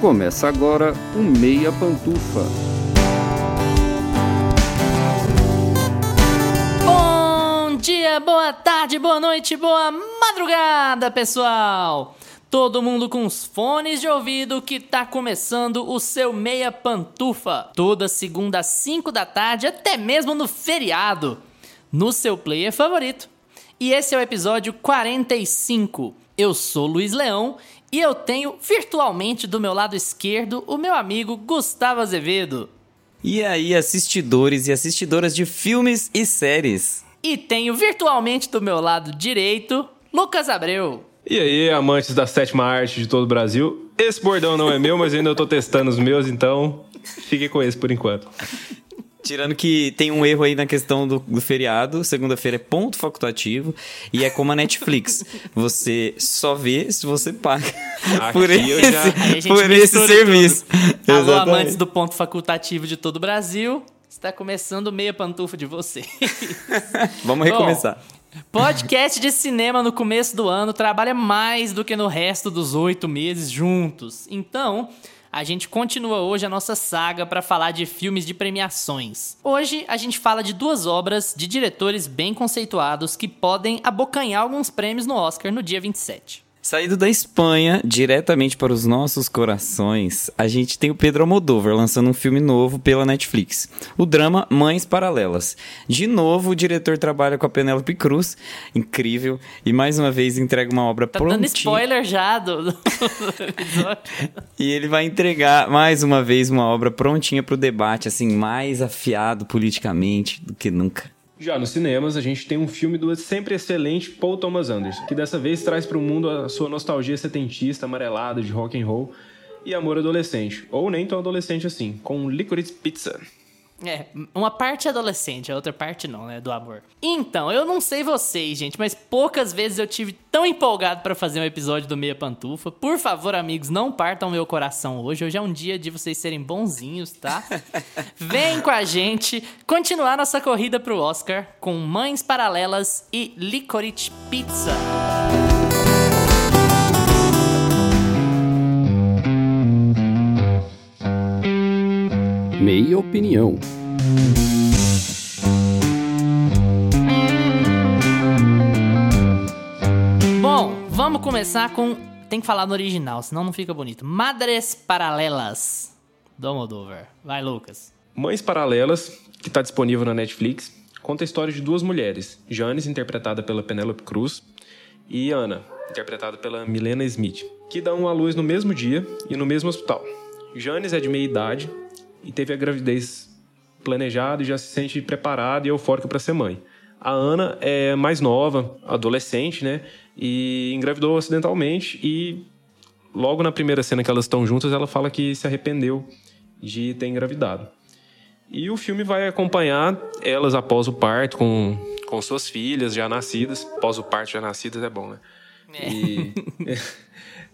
Começa agora o Meia Pantufa. Bom dia, boa tarde, boa noite, boa madrugada, pessoal! Todo mundo com os fones de ouvido que tá começando o seu Meia Pantufa. Toda segunda às 5 da tarde, até mesmo no feriado, no seu player favorito. E esse é o episódio 45. Eu sou Luiz Leão e eu tenho virtualmente do meu lado esquerdo o meu amigo Gustavo Azevedo. E aí, assistidores e assistidoras de filmes e séries? E tenho virtualmente do meu lado direito Lucas Abreu. E aí, amantes da sétima arte de todo o Brasil? Esse bordão não é meu, mas ainda eu tô testando os meus, então fique com esse por enquanto. Tirando que tem um erro aí na questão do, do feriado, segunda-feira é ponto facultativo e é como a Netflix. Você só vê se você paga por esse, já... por esse serviço. Alô, Exatamente. amantes do ponto facultativo de todo o Brasil, está começando meia pantufa de você. Vamos recomeçar. Bom, podcast de cinema no começo do ano trabalha mais do que no resto dos oito meses juntos. Então, a gente continua hoje a nossa saga para falar de filmes de premiações. Hoje a gente fala de duas obras de diretores bem conceituados que podem abocanhar alguns prêmios no Oscar no dia 27. Saído da Espanha, diretamente para os nossos corações, a gente tem o Pedro Almodóvar lançando um filme novo pela Netflix. O drama Mães Paralelas. De novo, o diretor trabalha com a Penélope Cruz, incrível, e mais uma vez entrega uma obra tá prontinha. dando spoiler já do, do episódio. e ele vai entregar mais uma vez uma obra prontinha para o debate, assim, mais afiado politicamente do que nunca. Já nos cinemas, a gente tem um filme do sempre excelente Paul Thomas Anderson, que dessa vez traz para o mundo a sua nostalgia setentista, amarelada de rock and roll e amor adolescente, ou nem tão adolescente assim, com Licorice Pizza. É, uma parte é adolescente, a outra parte não, né, do amor. Então, eu não sei vocês, gente, mas poucas vezes eu tive tão empolgado para fazer um episódio do Meia Pantufa. Por favor, amigos, não partam meu coração hoje. Hoje é um dia de vocês serem bonzinhos, tá? Vem com a gente continuar nossa corrida pro Oscar com Mães Paralelas e Licorice Pizza. Meia opinião. Bom, vamos começar com. Tem que falar no original, senão não fica bonito. Madres Paralelas do Almodóvar. Vai, Lucas. Mães Paralelas, que está disponível na Netflix, conta a história de duas mulheres. Janis, interpretada pela Penélope Cruz, e Ana, interpretada pela Milena Smith, que dão à luz no mesmo dia e no mesmo hospital. Janis é de meia idade e teve a gravidez planejada e já se sente preparada e eufórica para ser mãe. A Ana é mais nova, adolescente, né? E engravidou acidentalmente e logo na primeira cena que elas estão juntas, ela fala que se arrependeu de ter engravidado. E o filme vai acompanhar elas após o parto com, com suas filhas já nascidas. Após o parto já nascidas é bom, né? É. E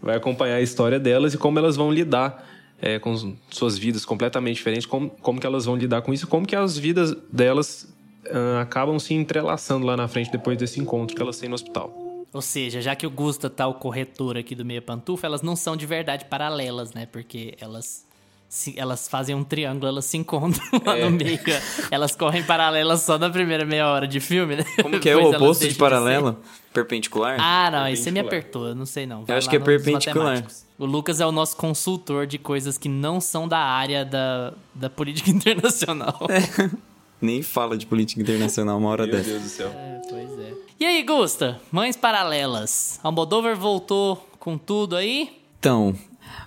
vai acompanhar a história delas e como elas vão lidar é, com suas vidas completamente diferentes, como, como que elas vão lidar com isso, como que as vidas delas uh, acabam se entrelaçando lá na frente depois desse encontro que elas têm no hospital. Ou seja, já que o Gusta tá o corretor aqui do Meia Pantufa, elas não são de verdade paralelas, né? Porque elas se, elas fazem um triângulo, elas se encontram lá é. no meio. Elas correm paralelas só na primeira meia hora de filme, né? Como que é o oposto de paralelo? De perpendicular? Ah, não, isso você me apertou, eu não sei não. Vai eu acho que é perpendicular. O Lucas é o nosso consultor de coisas que não são da área da, da política internacional. É. Nem fala de política internacional uma hora Meu dessa. Meu Deus do céu. É, pois é. E aí, Gusta? Mães Paralelas. Almodóvar voltou com tudo aí? Então,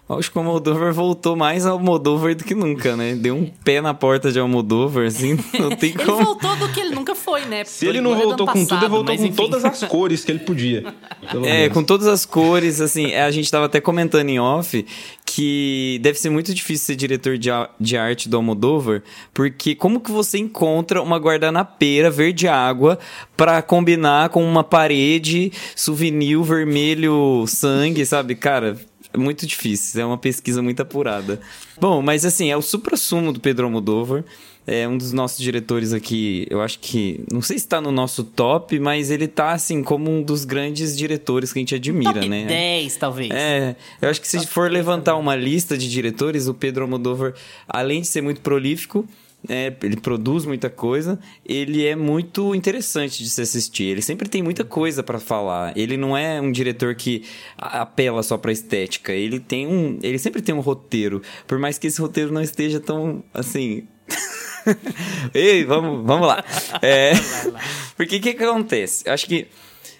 Acho que o Almodóvar voltou mais Almodóvar do que nunca, né? Deu um pé na porta de Almodóvar, assim, não tem ele como... Ele voltou do que ele nunca foi, né? Se ele não voltou com passado, tudo, ele voltou com enfim. todas as cores que ele podia. é, menos. com todas as cores, assim, a gente tava até comentando em off que deve ser muito difícil ser diretor de, de arte do Almodóvar, porque como que você encontra uma guardanapeira verde água para combinar com uma parede souvenir vermelho sangue, sabe? Cara, é muito difícil, é uma pesquisa muito apurada. Bom, mas assim, é o supra-sumo do Pedro Almodóvar. é um dos nossos diretores aqui, eu acho que, não sei se tá no nosso top, mas ele tá, assim, como um dos grandes diretores que a gente admira, top né? 10, talvez. É, eu acho que se for levantar uma lista de diretores, o Pedro Almodóvar, além de ser muito prolífico, é, ele produz muita coisa, ele é muito interessante de se assistir. Ele sempre tem muita coisa para falar. Ele não é um diretor que apela só para estética. Ele tem um, ele sempre tem um roteiro, por mais que esse roteiro não esteja tão assim. Ei, vamos, vamos lá. É, porque o que, que acontece? Acho que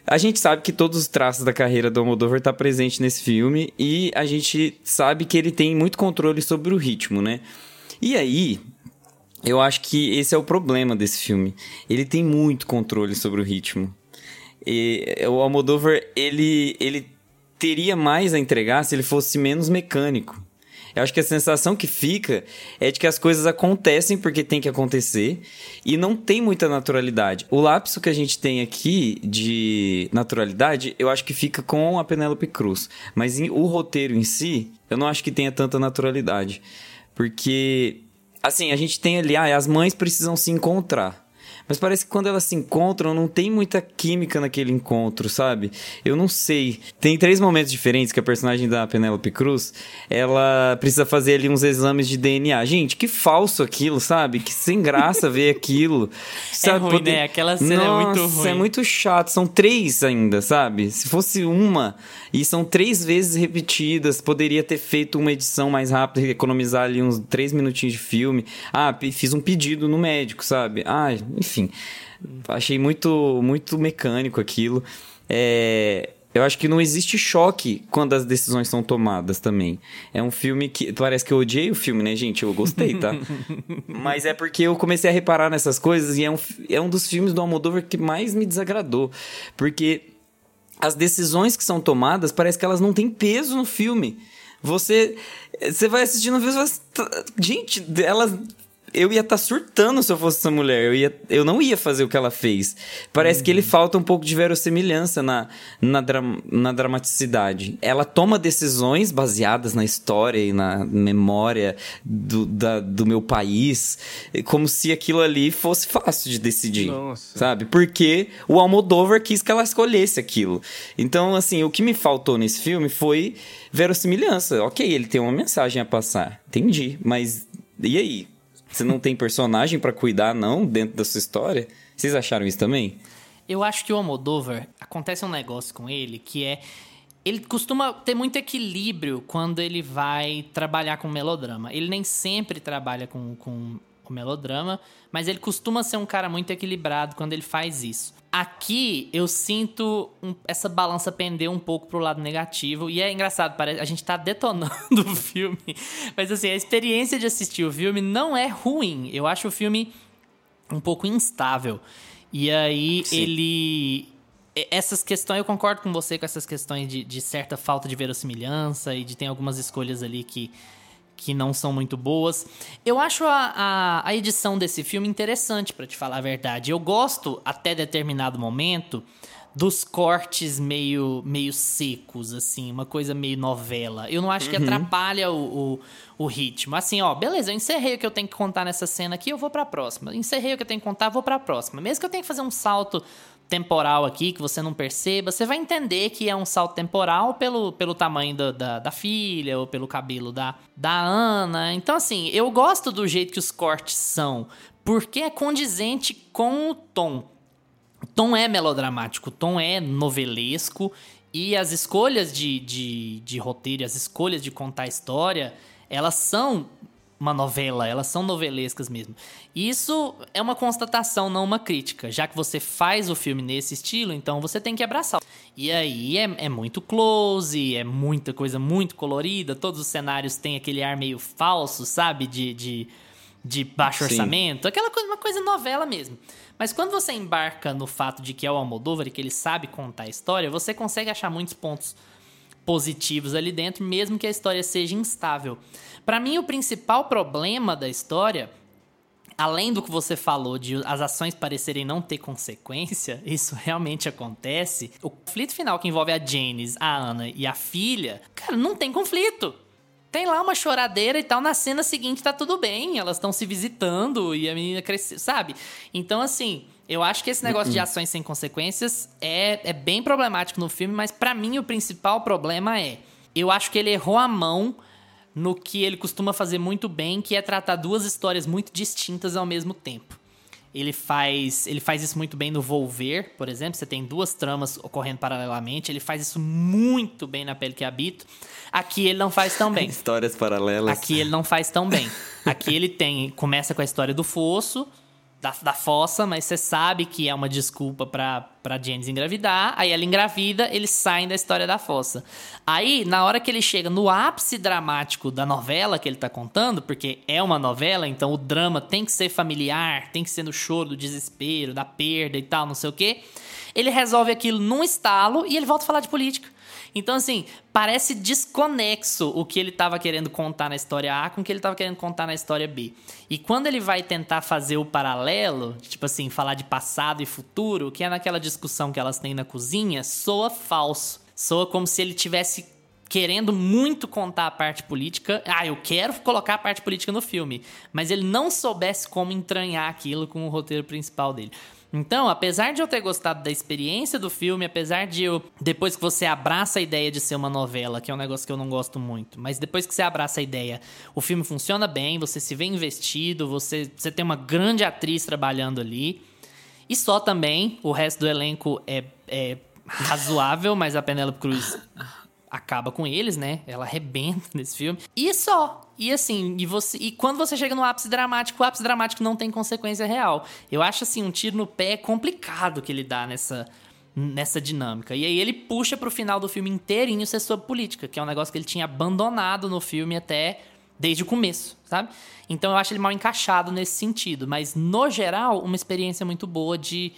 a gente sabe que todos os traços da carreira do Almodóvar tá presente nesse filme e a gente sabe que ele tem muito controle sobre o ritmo, né? E aí, eu acho que esse é o problema desse filme. Ele tem muito controle sobre o ritmo. E o Almodóvar, ele, ele teria mais a entregar se ele fosse menos mecânico. Eu acho que a sensação que fica é de que as coisas acontecem porque tem que acontecer e não tem muita naturalidade. O lapso que a gente tem aqui de naturalidade, eu acho que fica com a Penélope Cruz. Mas o roteiro em si, eu não acho que tenha tanta naturalidade. Porque assim, a gente tem ali, ah, as mães precisam se encontrar. Mas parece que quando elas se encontram, não tem muita química naquele encontro, sabe? Eu não sei. Tem três momentos diferentes que a personagem da Penélope Cruz, ela precisa fazer ali uns exames de DNA. Gente, que falso aquilo, sabe? Que sem graça ver aquilo. Sabe? É ruim, Poder... né? Aquela cena Nossa, é muito ruim. é muito chato. São três ainda, sabe? Se fosse uma, e são três vezes repetidas, poderia ter feito uma edição mais rápida, economizar ali uns três minutinhos de filme. Ah, fiz um pedido no médico, sabe? Ah, enfim enfim. Achei muito, muito mecânico aquilo. É, eu acho que não existe choque quando as decisões são tomadas também. É um filme que. Parece que eu odiei o filme, né, gente? Eu gostei, tá? Mas é porque eu comecei a reparar nessas coisas e é um, é um dos filmes do Almodóvar que mais me desagradou. Porque as decisões que são tomadas parece que elas não têm peso no filme. Você. Você vai assistindo e Gente, elas eu ia estar tá surtando se eu fosse essa mulher. Eu, ia, eu não ia fazer o que ela fez. Parece uhum. que ele falta um pouco de verossimilhança na, na, dram, na dramaticidade. Ela toma decisões baseadas na história e na memória do, da, do meu país, como se aquilo ali fosse fácil de decidir. Nossa. Sabe? Porque o Almodóvar quis que ela escolhesse aquilo. Então, assim, o que me faltou nesse filme foi verossimilhança. Ok, ele tem uma mensagem a passar. Entendi. Mas e aí? Você não tem personagem para cuidar, não, dentro da sua história? Vocês acharam isso também? Eu acho que o Almodóvar, acontece um negócio com ele que é... Ele costuma ter muito equilíbrio quando ele vai trabalhar com melodrama. Ele nem sempre trabalha com, com o melodrama, mas ele costuma ser um cara muito equilibrado quando ele faz isso. Aqui eu sinto um, essa balança pender um pouco pro lado negativo. E é engraçado, parece, a gente tá detonando o filme. Mas assim, a experiência de assistir o filme não é ruim. Eu acho o filme um pouco instável. E aí Sim. ele. Essas questões, eu concordo com você com essas questões de, de certa falta de verossimilhança e de ter algumas escolhas ali que que não são muito boas. Eu acho a, a, a edição desse filme interessante, para te falar a verdade. Eu gosto, até determinado momento, dos cortes meio, meio secos, assim, uma coisa meio novela. Eu não acho que uhum. atrapalha o, o, o, ritmo. Assim, ó, beleza, eu encerrei o que eu tenho que contar nessa cena aqui, eu vou pra próxima. Encerrei o que eu tenho que contar, vou pra próxima. Mesmo que eu tenha que fazer um salto temporal aqui que você não perceba, você vai entender que é um salto temporal pelo, pelo tamanho da, da, da, filha ou pelo cabelo da, da Ana. Então, assim, eu gosto do jeito que os cortes são, porque é condizente com o tom. O tom é melodramático, o tom é novelesco e as escolhas de, de, de roteiro, as escolhas de contar a história, elas são uma novela, elas são novelescas mesmo. Isso é uma constatação, não uma crítica. Já que você faz o filme nesse estilo, então você tem que abraçar. E aí é, é muito close, é muita coisa muito colorida, todos os cenários têm aquele ar meio falso, sabe? De, de, de baixo Sim. orçamento, aquela coisa, uma coisa novela mesmo. Mas quando você embarca no fato de que é o Almodóvar e que ele sabe contar a história, você consegue achar muitos pontos positivos ali dentro, mesmo que a história seja instável. Para mim, o principal problema da história, além do que você falou de as ações parecerem não ter consequência, isso realmente acontece. O conflito final que envolve a Janice, a Ana e a filha, cara, não tem conflito. tem lá uma choradeira e tal. Na cena seguinte tá tudo bem, elas estão se visitando e a menina cresceu, sabe? Então, assim, eu acho que esse negócio de ações sem consequências é, é bem problemático no filme, mas para mim o principal problema é. Eu acho que ele errou a mão no que ele costuma fazer muito bem, que é tratar duas histórias muito distintas ao mesmo tempo. Ele faz, ele faz isso muito bem no Volver, por exemplo. Você tem duas tramas ocorrendo paralelamente. Ele faz isso muito bem na Pele que Habito. Aqui ele não faz tão bem. Histórias paralelas. Aqui ele não faz tão bem. Aqui ele tem. Começa com a história do fosso, da, da fossa, mas você sabe que é uma desculpa pra, pra Janice engravidar. Aí ela engravida, eles saem da história da fossa. Aí, na hora que ele chega no ápice dramático da novela que ele tá contando, porque é uma novela, então o drama tem que ser familiar, tem que ser no choro do desespero, da perda e tal, não sei o quê. Ele resolve aquilo num estalo e ele volta a falar de política. Então, assim, parece desconexo o que ele estava querendo contar na história A com o que ele estava querendo contar na história B. E quando ele vai tentar fazer o paralelo, tipo assim, falar de passado e futuro, que é naquela discussão que elas têm na cozinha, soa falso. Soa como se ele tivesse querendo muito contar a parte política. Ah, eu quero colocar a parte política no filme. Mas ele não soubesse como entranhar aquilo com o roteiro principal dele. Então, apesar de eu ter gostado da experiência do filme, apesar de eu. Depois que você abraça a ideia de ser uma novela, que é um negócio que eu não gosto muito, mas depois que você abraça a ideia, o filme funciona bem, você se vê investido, você, você tem uma grande atriz trabalhando ali. E só também, o resto do elenco é, é razoável, mas a Penélope Cruz acaba com eles, né? Ela arrebenta nesse filme. E só. E assim, e, você, e quando você chega no ápice dramático, o ápice dramático não tem consequência real. Eu acho assim, um tiro no pé complicado que ele dá nessa, nessa dinâmica. E aí ele puxa pro final do filme inteirinho ser sobre política, que é um negócio que ele tinha abandonado no filme até desde o começo, sabe? Então eu acho ele mal encaixado nesse sentido. Mas, no geral, uma experiência muito boa de,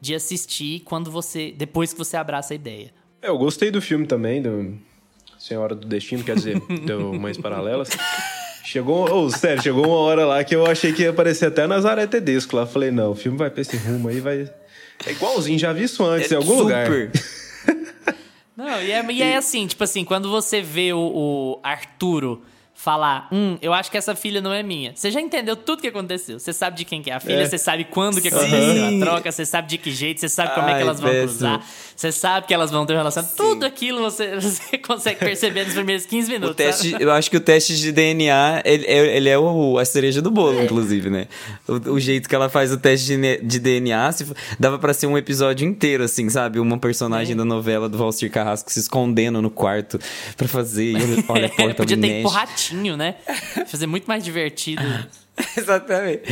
de assistir quando você. depois que você abraça a ideia. É, eu gostei do filme também, do Senhora do Destino, quer dizer, do Mães Paralelas. Chegou, oh, sério, chegou uma hora lá que eu achei que ia aparecer até Nazaré Tedesco lá. Falei, não, o filme vai pra esse rumo aí, vai. É igualzinho, já vi isso antes, é em algum super. lugar. Não, e é, e é assim, tipo assim, quando você vê o, o Arturo falar, hum, eu acho que essa filha não é minha. Você já entendeu tudo que aconteceu. Você sabe de quem que é a filha, é. você sabe quando que aconteceu Sim. a troca, você sabe de que jeito, você sabe como Ai, é que elas vão cruzar, você sabe que elas vão ter um relacionamento. Tudo aquilo você, você consegue perceber nos primeiros 15 minutos. O teste, eu acho que o teste de DNA, ele, é, ele é o, a cereja do bolo, é. inclusive, né? O, o, jeito que ela faz o teste de, de DNA, se, dava para ser um episódio inteiro, assim, sabe? Uma personagem é. da novela do Valcir Carrasco se escondendo no quarto para fazer, e olha a porta Podia ter mexe né? Fazer muito mais divertido. Exatamente.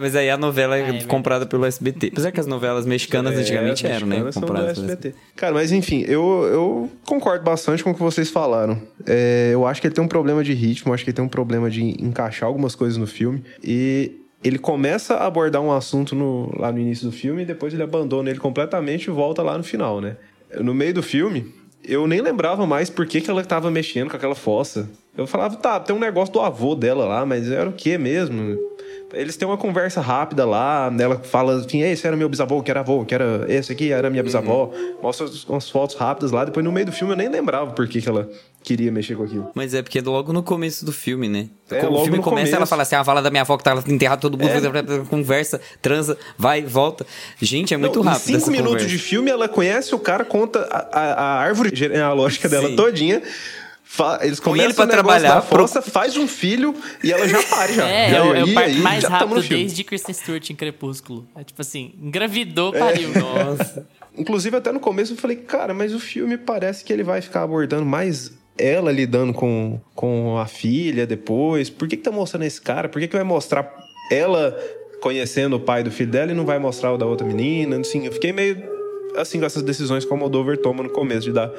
Mas aí a novela é, é comprada pelo SBT. Apesar que as novelas mexicanas é, antigamente eram, né? Compradas pelo SBT. Cara, mas enfim, eu, eu concordo bastante com o que vocês falaram. É, eu acho que ele tem um problema de ritmo, acho que ele tem um problema de encaixar algumas coisas no filme. E ele começa a abordar um assunto no, lá no início do filme e depois ele abandona ele completamente e volta lá no final, né? No meio do filme, eu nem lembrava mais por que, que ela estava mexendo com aquela fossa. Eu falava, tá, tem um negócio do avô dela lá, mas era o que mesmo? Eles têm uma conversa rápida lá, ela fala assim, esse era meu bisavô, que era avô, que era esse aqui era minha bisavó. Uhum. Mostra umas fotos rápidas lá, depois no meio do filme eu nem lembrava por que, que ela queria mexer com aquilo. Mas é porque é logo no começo do filme, né? É, o filme começa, começo. ela fala assim: a fala da minha avó que tá enterrada, todo mundo é. conversa, transa, vai, volta. Gente, é muito Não, rápido. Em cinco minutos conversa. de filme, ela conhece o cara, conta a, a, a árvore genealógica dela Sim. todinha. Eles começam ele pra trabalhar, da força, pro... faz um filho e ela já pare já. É, é, o, é o parto mais rápido desde Kristen Stewart em Crepúsculo. É tipo assim, engravidou, pariu. É. Nossa. Inclusive, até no começo eu falei, cara, mas o filme parece que ele vai ficar abordando mais ela lidando com, com a filha depois. Por que, que tá mostrando esse cara? Por que, que vai mostrar ela conhecendo o pai do filho dela e não vai mostrar o da outra menina? Assim, eu fiquei meio assim com essas decisões que o Moldover toma no começo de dar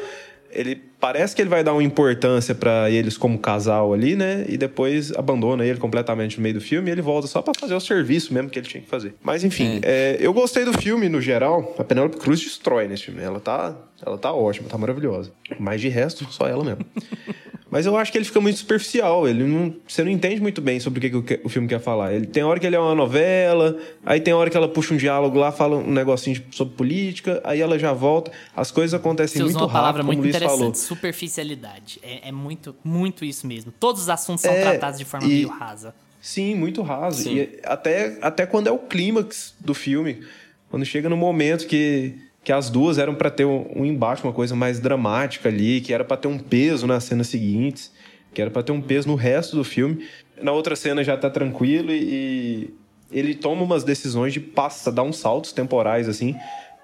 ele parece que ele vai dar uma importância para eles como casal ali, né? E depois abandona ele completamente no meio do filme e ele volta só para fazer o serviço mesmo que ele tinha que fazer. Mas enfim, é. É, eu gostei do filme no geral. A Penélope Cruz destrói nesse filme. Ela tá, ela tá ótima, tá maravilhosa. Mas de resto, só ela mesmo. Mas eu acho que ele fica muito superficial. Ele não, você não entende muito bem sobre o que, que o, o filme quer falar. Ele tem hora que ele é uma novela, aí tem hora que ela puxa um diálogo lá, fala um negocinho sobre política, aí ela já volta. As coisas acontecem Você muito usou uma palavra rápido, como muito Luiz interessante, falou. superficialidade. É, é muito, muito isso mesmo. Todos os assuntos são É, tratados de forma e- meio rasa. Sim, muito. Sim. E até, até quando é o clímax do filme, quando chega no momento que, que as duas eram pra ter um, embate, uma coisa mais dramática ali, que era pra ter um peso nas cenas seguintes, que era pra ter um peso no resto do filme. Na outra cena já tá tranquilo e, e ele toma umas decisões de passa, dar uns saltos temporais assim,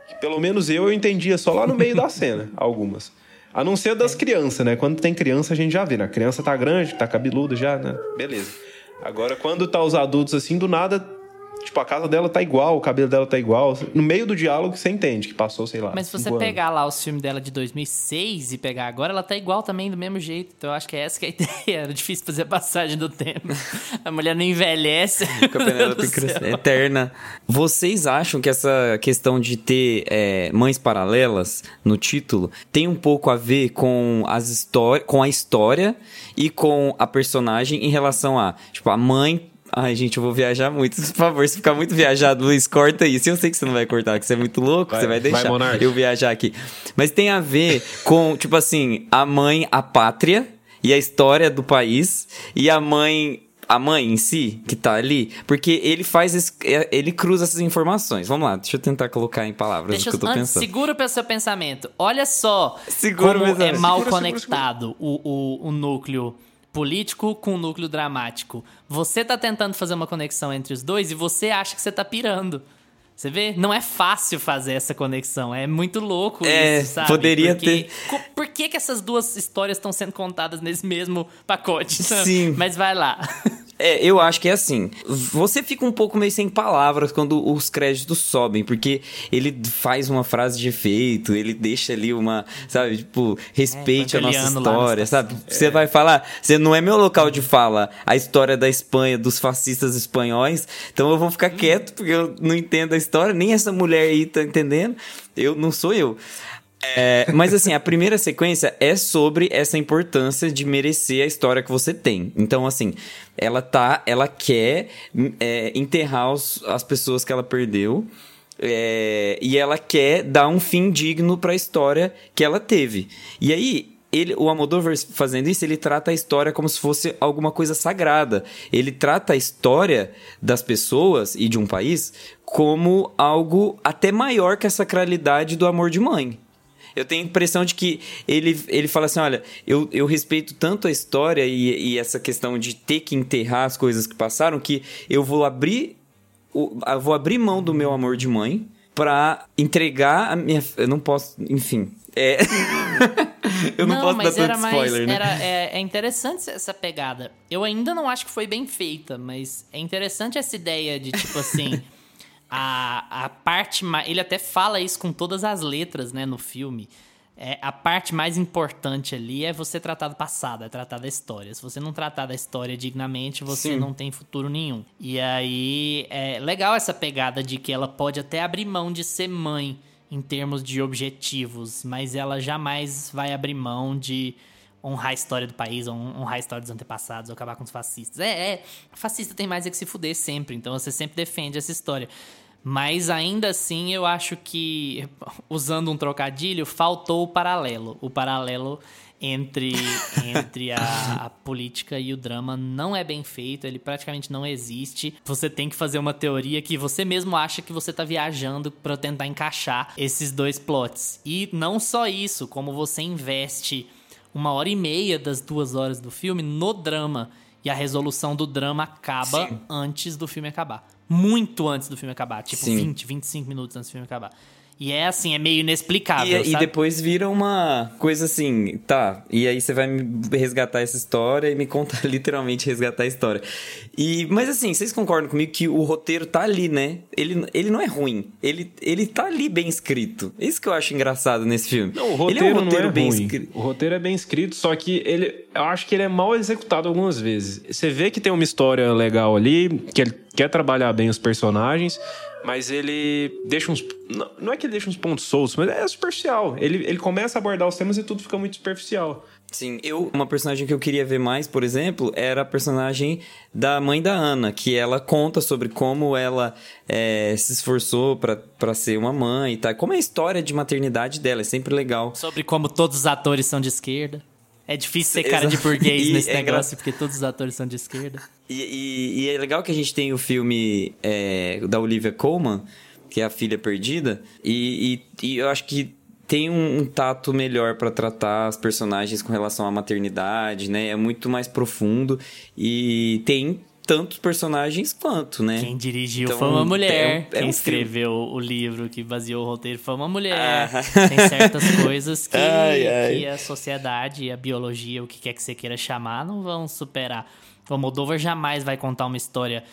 que pelo menos eu eu entendia só lá no meio da cena, algumas. A não ser das crianças, né? Quando tem criança a gente já vê, né? A criança tá grande, tá cabeluda já, né? Beleza. Agora, quando tá os adultos assim, do nada, tipo, a casa dela tá igual, o cabelo dela tá igual. No meio do diálogo você entende que passou, sei lá. Mas se você anos. pegar lá os filmes dela de 2006 e pegar agora, ela tá igual também, do mesmo jeito. Então eu acho que é essa que é a ideia. Era difícil fazer a passagem do tempo. A mulher não envelhece. Com a Penélope Meu Deus do Cruz, céu. eterna. Vocês acham que essa questão de ter é, mães paralelas no título tem um pouco a ver com as histórias, com a história e com a personagem em relação a, tipo, a mãe Ai, gente, eu vou viajar muito. Por favor, se ficar muito viajado, Luiz, corta isso. Eu sei que você não vai cortar, que você é muito louco, Vai, você vai vai, deixar Monark. eu viajar aqui. Mas tem a ver com, tipo assim, a mãe, a pátria e a história do país e a mãe a mãe em si que tá ali, porque ele faz esse- é, ele cruza essas informações. Vamos lá, deixa eu tentar colocar em palavras Deixa o que eu tô antes, pensando. segura o seu pensamento. Olha só Segura o como pensamento. é mal Segura, segura, conectado O, o, o núcleo político com núcleo dramático. Você tá tentando fazer uma conexão entre os dois e você acha que você tá pirando. Você vê? Não é fácil fazer essa conexão. É muito louco É, isso, sabe? poderia Porque- ter- Por que, que essas duas histórias estão sendo contadas nesse mesmo pacote? Sim. Mas vai lá. É, eu acho que é assim. Você fica um pouco meio sem palavras quando os créditos sobem, porque ele faz uma frase de efeito, ele deixa ali uma, sabe, tipo, respeite a nossa história, sabe? Você vai falar, você não é meu local de fala, a história da Espanha, dos fascistas espanhóis, então eu vou ficar quieto porque eu não entendo a história, nem essa mulher aí tá entendendo. Eu não sou eu. É, mas assim, a primeira sequência é sobre essa importância de merecer a história que você tem. Então, assim, ela tá, ela quer é, enterrar os- as pessoas que ela perdeu. é, e ela quer dar um fim digno pra história que ela teve. E aí, ele, o Almodóvar fazendo isso, ele trata a história como se fosse alguma coisa sagrada. Ele trata a história das pessoas e de um país como algo até maior que a sacralidade do amor de mãe. Eu tenho a impressão de que ele, ele fala assim: olha, eu, eu respeito tanto a história e, e essa questão de ter que enterrar as coisas que passaram que eu vou abrir, o- eu vou abrir mão do meu amor de mãe pra entregar a minha. Eu não posso. Enfim. É. eu não, posso dar mas tanto era mais. spoiler, né? Era, é, é interessante essa pegada. Eu ainda não acho que foi bem feita, mas é interessante essa ideia de, tipo assim. a, a parte mais. Ele até fala isso com todas as letras, né, no filme. É, a parte mais importante ali é você tratar do passado, é tratar da história. Se você não tratar da história dignamente, você Sim. não tem futuro nenhum. E aí é legal essa pegada de que ela pode até abrir mão de ser mãe em termos de objetivos, mas ela jamais vai abrir mão de honrar a história do país, hon- honrar a história dos antepassados, acabar com os fascistas. É, é, fascista tem mais é que se fuder sempre, então você sempre defende essa história. Mas ainda assim, eu acho que, usando um trocadilho, faltou o paralelo. O paralelo entre, entre a, a política e o drama não é bem feito, ele praticamente não existe. Você tem que fazer uma teoria que você mesmo acha que você tá viajando para tentar encaixar esses dois plots. E não só isso, como você investe uma hora e meia das duas horas do filme no drama. E a resolução do drama acaba Sim. antes do filme acabar. Muito antes do filme acabar. Tipo, Sim. 20, 25 minutos antes do filme acabar. E é assim, é meio inexplicável. E, e depois vira uma coisa assim, tá, e aí você vai me resgatar essa história e me contar literalmente resgatar a história. E, mas assim, vocês concordam comigo que o roteiro tá ali, né? Ele, ele não é ruim, ele, ele tá ali bem escrito. É Isso que eu acho engraçado nesse filme. Não, o roteiro, ele é um roteiro não é bem ruim. escrito. O roteiro é bem escrito, só que ele, eu acho que ele é mal executado algumas vezes. Você vê que tem uma história legal ali, que ele, quer trabalhar bem os personagens, mas ele deixa uns. Não é que ele deixa uns pontos soltos, mas é superficial. Ele, ele começa a abordar os temas e tudo fica muito superficial. Sim, eu uma personagem que eu queria ver mais, por exemplo, era a personagem da mãe da Ana, que ela conta sobre como ela é, se esforçou para ser uma mãe e tal. Como é a história de maternidade dela, é sempre legal. Sobre como todos os atores são de esquerda. É difícil ser cara de burguês nesse é negócio, porque todos os atores são de esquerda. E, e, e é legal que a gente tem o filme é, da Olivia Colman, que é a filha perdida, e, e, eu acho que tem um, um tato melhor para tratar as personagens com relação à maternidade, né? É muito mais profundo e tem tantos personagens quanto, né? Quem dirigiu então, foi uma mulher. É é Quem um escreveu o livro que baseou o roteiro foi uma mulher. Ah. Tem certas coisas que, ai, ai. que, a sociedade, a biologia, o que quer que você queira chamar, não vão superar. O Almodóvar jamais vai contar uma história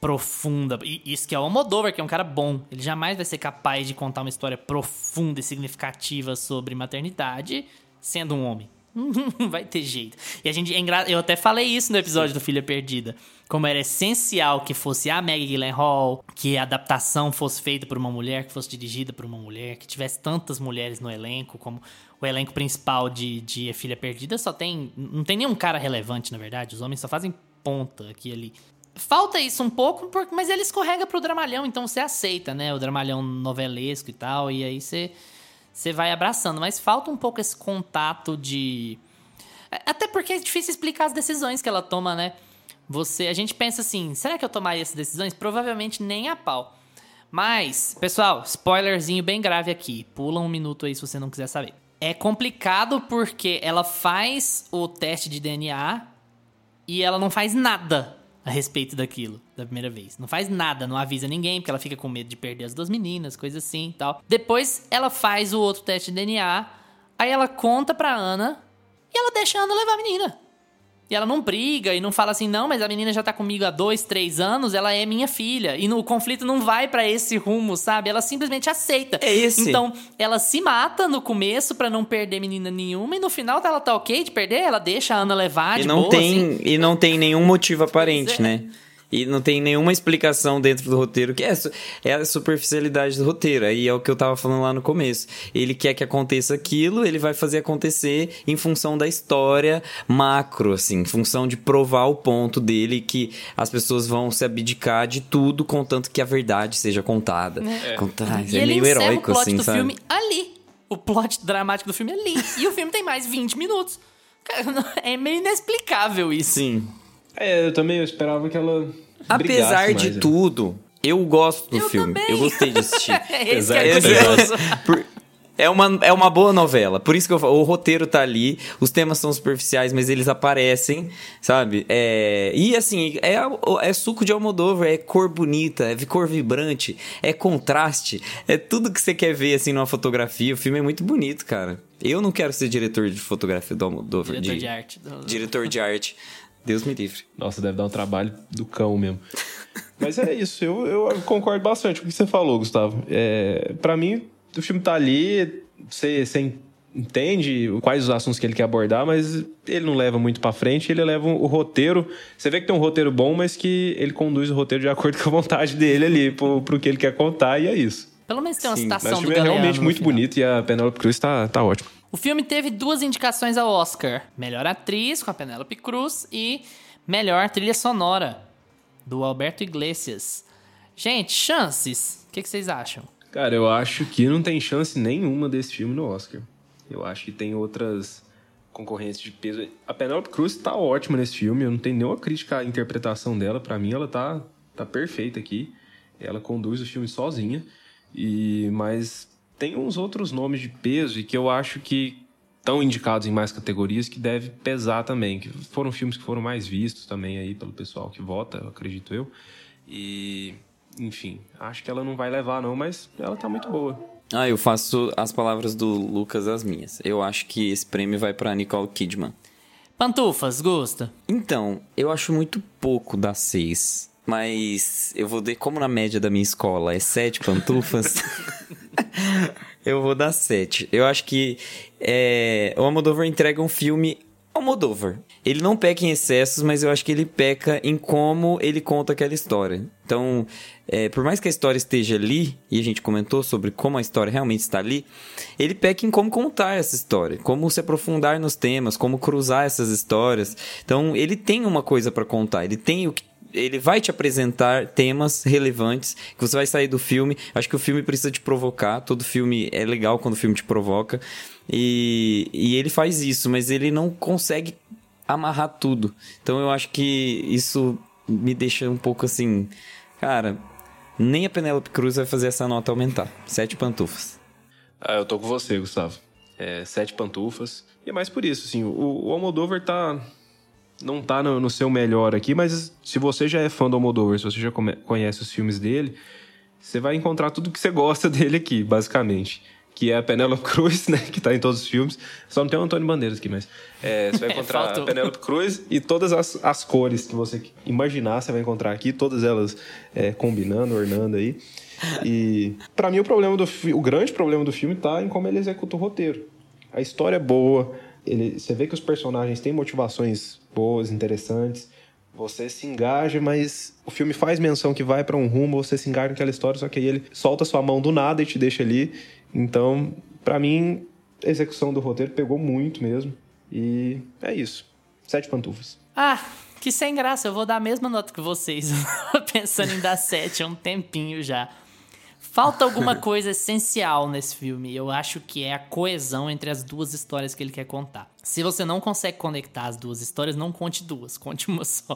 profunda. E isso que é o Almodóvar, que é um cara bom. Ele jamais vai ser capaz de contar uma história profunda e significativa sobre maternidade sendo um homem. Não vai ter jeito. E a gente. É eu até falei isso no episódio do Filha Perdida. Como era essencial que fosse a Maggie Gyllenhaal, que a adaptação fosse feita por uma mulher, que fosse dirigida por uma mulher, que tivesse tantas mulheres no elenco, como o elenco principal de, de A Filha Perdida só tem. Não tem nenhum cara relevante, na verdade. Os homens só fazem ponta aqui ali. Falta isso um pouco, mas ele escorrega pro dramalhão, então você aceita, né? O dramalhão novelesco e tal, e aí você, você vai abraçando. Mas falta um pouco esse contato de. Até porque é difícil explicar as decisões que ela toma, né? Você, a gente pensa assim, será que eu tomaria essas decisões? Provavelmente nem a pau. Mas, pessoal, spoilerzinho bem grave aqui. Pula um minuto aí se você não quiser saber. É complicado porque ela faz o teste de DNA e ela não faz nada a respeito daquilo da primeira vez. Não faz nada, não avisa ninguém, porque ela fica com medo de perder as duas meninas, coisa assim e tal. Depois ela faz o outro teste de DNA, aí ela conta pra Ana e ela deixa a Ana levar a menina. E ela não briga e não fala assim, não, mas a menina já tá comigo há dois, três anos, ela é minha filha. E no o conflito não vai para esse rumo, sabe? Ela simplesmente aceita. É esse. Então, ela se mata no começo para não perder menina nenhuma, e no final ela tá ok de perder, ela deixa a Ana levar e de não boa, tem assim. E não tem nenhum motivo aparente, é. né? E não tem nenhuma explicação dentro do roteiro, que é, é a superficialidade do roteiro. Aí é o que eu tava falando lá no começo. Ele quer que aconteça aquilo, ele vai fazer acontecer em função da história macro, assim, em função de provar o ponto dele que as pessoas vão se abdicar de tudo, contanto que a verdade seja contada. É, Contar, e é meio heróico, o plot assim, do sabe? filme ali. O plot dramático do filme ali. e o filme tem mais 20 minutos. É meio inexplicável isso. Sim. É, eu também eu esperava que ela. Apesar mais, de né? tudo, eu gosto do Eu filme. também. Eu gostei de assistir. É esse que é Esse-. Por- É uma, é uma boa novela. Por isso que eu falo, o roteiro tá ali, os temas são superficiais, mas eles aparecem, sabe? É, e assim, é, é suco de Almodóvar, é cor bonita, é cor vibrante, é contraste, é tudo que você quer ver assim numa fotografia. O filme é muito bonito, cara. Eu não quero ser diretor de fotografia do Almodóvar. Diretor de arte. Diretor de arte. Deus me livre. Nossa, deve dar um trabalho do cão mesmo. Mas é isso, eu, eu concordo bastante com o que você falou, Gustavo. É, para mim, o filme tá ali, você, você entende quais os assuntos que ele quer abordar, mas ele não leva muito pra frente, ele leva o roteiro. Você vê que tem um roteiro bom, mas que ele conduz o roteiro de acordo com a vontade dele ali, pro, pro que ele quer contar, e é isso. Pelo menos tem uma Sim, Mas citação o do filme é realmente muito final. bonito e a Penelope Cruz tá, tá ótima. O filme teve duas indicações ao Oscar: Melhor Atriz com a Penélope Cruz e Melhor Trilha Sonora do Alberto Iglesias. Gente, chances. O que, que vocês acham? Cara, eu acho que não tem chance nenhuma desse filme no Oscar. Eu acho que tem outras concorrentes de peso. A Penelope Cruz tá ótima nesse filme, eu não tenho nenhuma crítica à interpretação dela. Pra mim, ela tá, tá perfeita aqui. Ela conduz o filme sozinha. E Mas tem uns outros nomes de peso e que eu acho que estão indicados em mais categorias que deve pesar também. Que foram filmes que foram mais vistos também aí pelo pessoal que vota, eu acredito eu. E, enfim, acho que ela não vai levar não, mas ela tá muito boa. Ah, eu faço as palavras do Lucas as minhas. Eu acho que esse prêmio vai pra Nicole Kidman. Pantufas, gosta? Então, eu acho muito pouco das seis. Mas eu vou dar, como na média da minha escola é sete pantufas, eu vou dar sete. Eu acho que é, o Almodóvar entrega um filme Almodóvar. Ele não peca em excessos, mas eu acho que ele peca em como ele conta aquela história. Então, é, por mais que a história esteja ali, e a gente comentou sobre como a história realmente está ali, ele peca em como contar essa história, como se aprofundar nos temas, como cruzar essas histórias. Então, ele tem uma coisa para contar, ele tem o que ele vai te apresentar temas relevantes que você vai sair do filme. Acho que o filme precisa te provocar. Todo filme é legal quando o filme te provoca. E, e ele faz isso, mas ele não consegue amarrar tudo. Então eu acho que isso me deixa um pouco assim. Cara, nem a Penélope Cruz vai fazer essa nota aumentar. Sete pantufas. Ah, eu tô com você, Gustavo. É, sete pantufas. E é mais por isso, assim, o, o Almodóvar tá não tá no, no, seu melhor aqui, mas se você já é fã do Almodóvar, se você já come, conhece os filmes dele, você vai encontrar tudo que você gosta dele aqui, basicamente. Que é a Penélope Cruz, né? Que tá em todos os filmes. Só não tem o Antônio Bandeiras aqui, mas... É, você vai encontrar a Penélope Cruz e todas as, as cores que você imaginar, você vai encontrar aqui. Todas elas é, combinando, ornando aí. E para mim o problema do o grande problema do filme tá em como ele executa o roteiro. A história é boa, ele, você vê que os personagens têm motivações boas, interessantes. Você se engaja, mas o filme faz menção que vai para um rumo, você se engaja naquela história, só que aí ele solta sua mão do nada e te deixa ali. Então, para mim, a execução do roteiro pegou muito mesmo. E é isso. Sete pantufas. Ah, que sem graça. Eu vou dar a mesma nota que vocês. Pensando em dar sete há um tempinho já. Falta alguma coisa essencial nesse filme. Eu acho que é a coesão entre as duas histórias que ele quer contar. Se você não consegue conectar as duas histórias, não conte duas, conte uma só.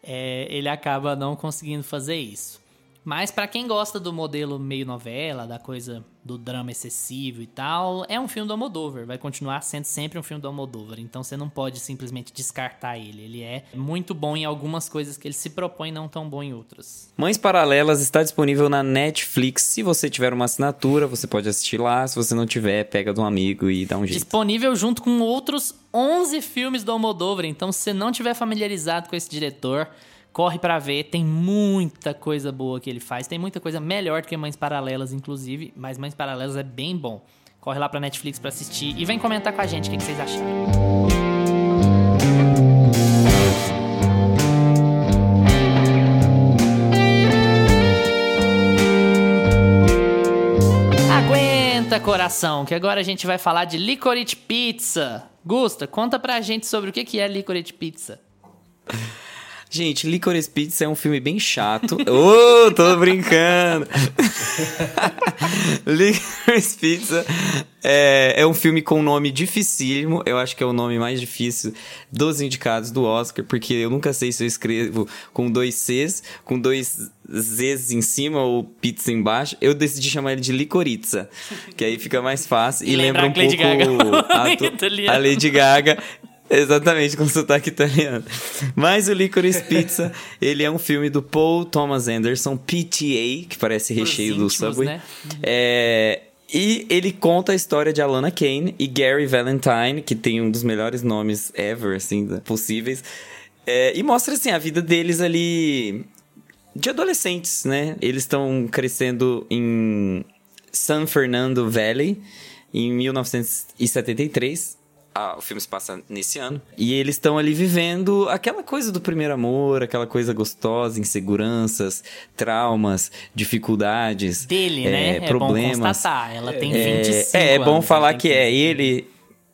É, ele acaba não conseguindo fazer isso. Mas para quem gosta do modelo meio novela, da coisa do drama excessivo e tal, é um filme do Almodóvar, vai continuar sendo sempre um filme do Almodóvar, então você não pode simplesmente descartar ele. Ele é muito bom em algumas coisas que ele se propõe, não tão bom em outras. Mães Paralelas está disponível na Netflix. Se você tiver uma assinatura, você pode assistir lá. Se você não tiver, pega de um amigo e dá um jeito. Disponível junto com outros 11 filmes do Almodóvar, então se você não tiver familiarizado com esse diretor, Corre para ver, tem muita coisa boa que ele faz, tem muita coisa melhor do que Mães Paralelas, inclusive, mas Mães Paralelas é bem bom. Corre lá pra Netflix para assistir e vem comentar com a gente o que, que vocês acharam. Aguenta, coração, que agora a gente vai falar de Licorice Pizza. Gusta, conta pra gente sobre o que é Licorice Pizza. Gente, Licorice Pizza é um filme bem chato. Ô, oh, tô brincando! Licorice Pizza é, é um filme com um nome dificílimo. Eu acho que é o nome mais difícil dos indicados do Oscar, porque eu nunca sei se eu escrevo com dois Cs, com dois Zs em cima ou pizza embaixo. Eu decidi chamar ele de Licoriza, que aí fica mais fácil e, e lembra um pouco Gaga. a, a Lady Gaga. Exatamente, com sotaque italiano. Mas o Licorice Pizza, ele é um filme do Paul Thomas Anderson, PTA, que parece recheio íntimos, do Subway. Né? É, e ele conta a história de Alana Kane e Gary Valentine, que tem um dos melhores nomes ever, assim, possíveis. É, e mostra, assim, a vida deles ali de adolescentes, né? Eles estão crescendo em San Fernando Valley em 1973 ah, o filme se passa nesse ano. E eles estão ali vivendo aquela coisa do primeiro amor, aquela coisa gostosa, inseguranças, traumas, dificuldades. Dele, é, né? Problemas. É bom constatar. Ela tem é, 25 É, é bom anos, falar que é ele.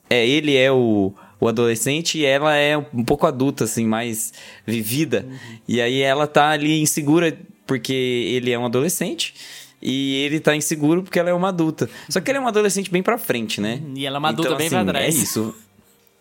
É, ele é o o adolescente e ela é um pouco adulta, assim, mais vivida. Uhum. E aí ela tá ali insegura porque ele é um adolescente. E ele tá inseguro porque ela é uma adulta. Só que ele é uma adolescente bem pra frente, né? E ela é uma adulta então, bem assim, pra trás. É isso.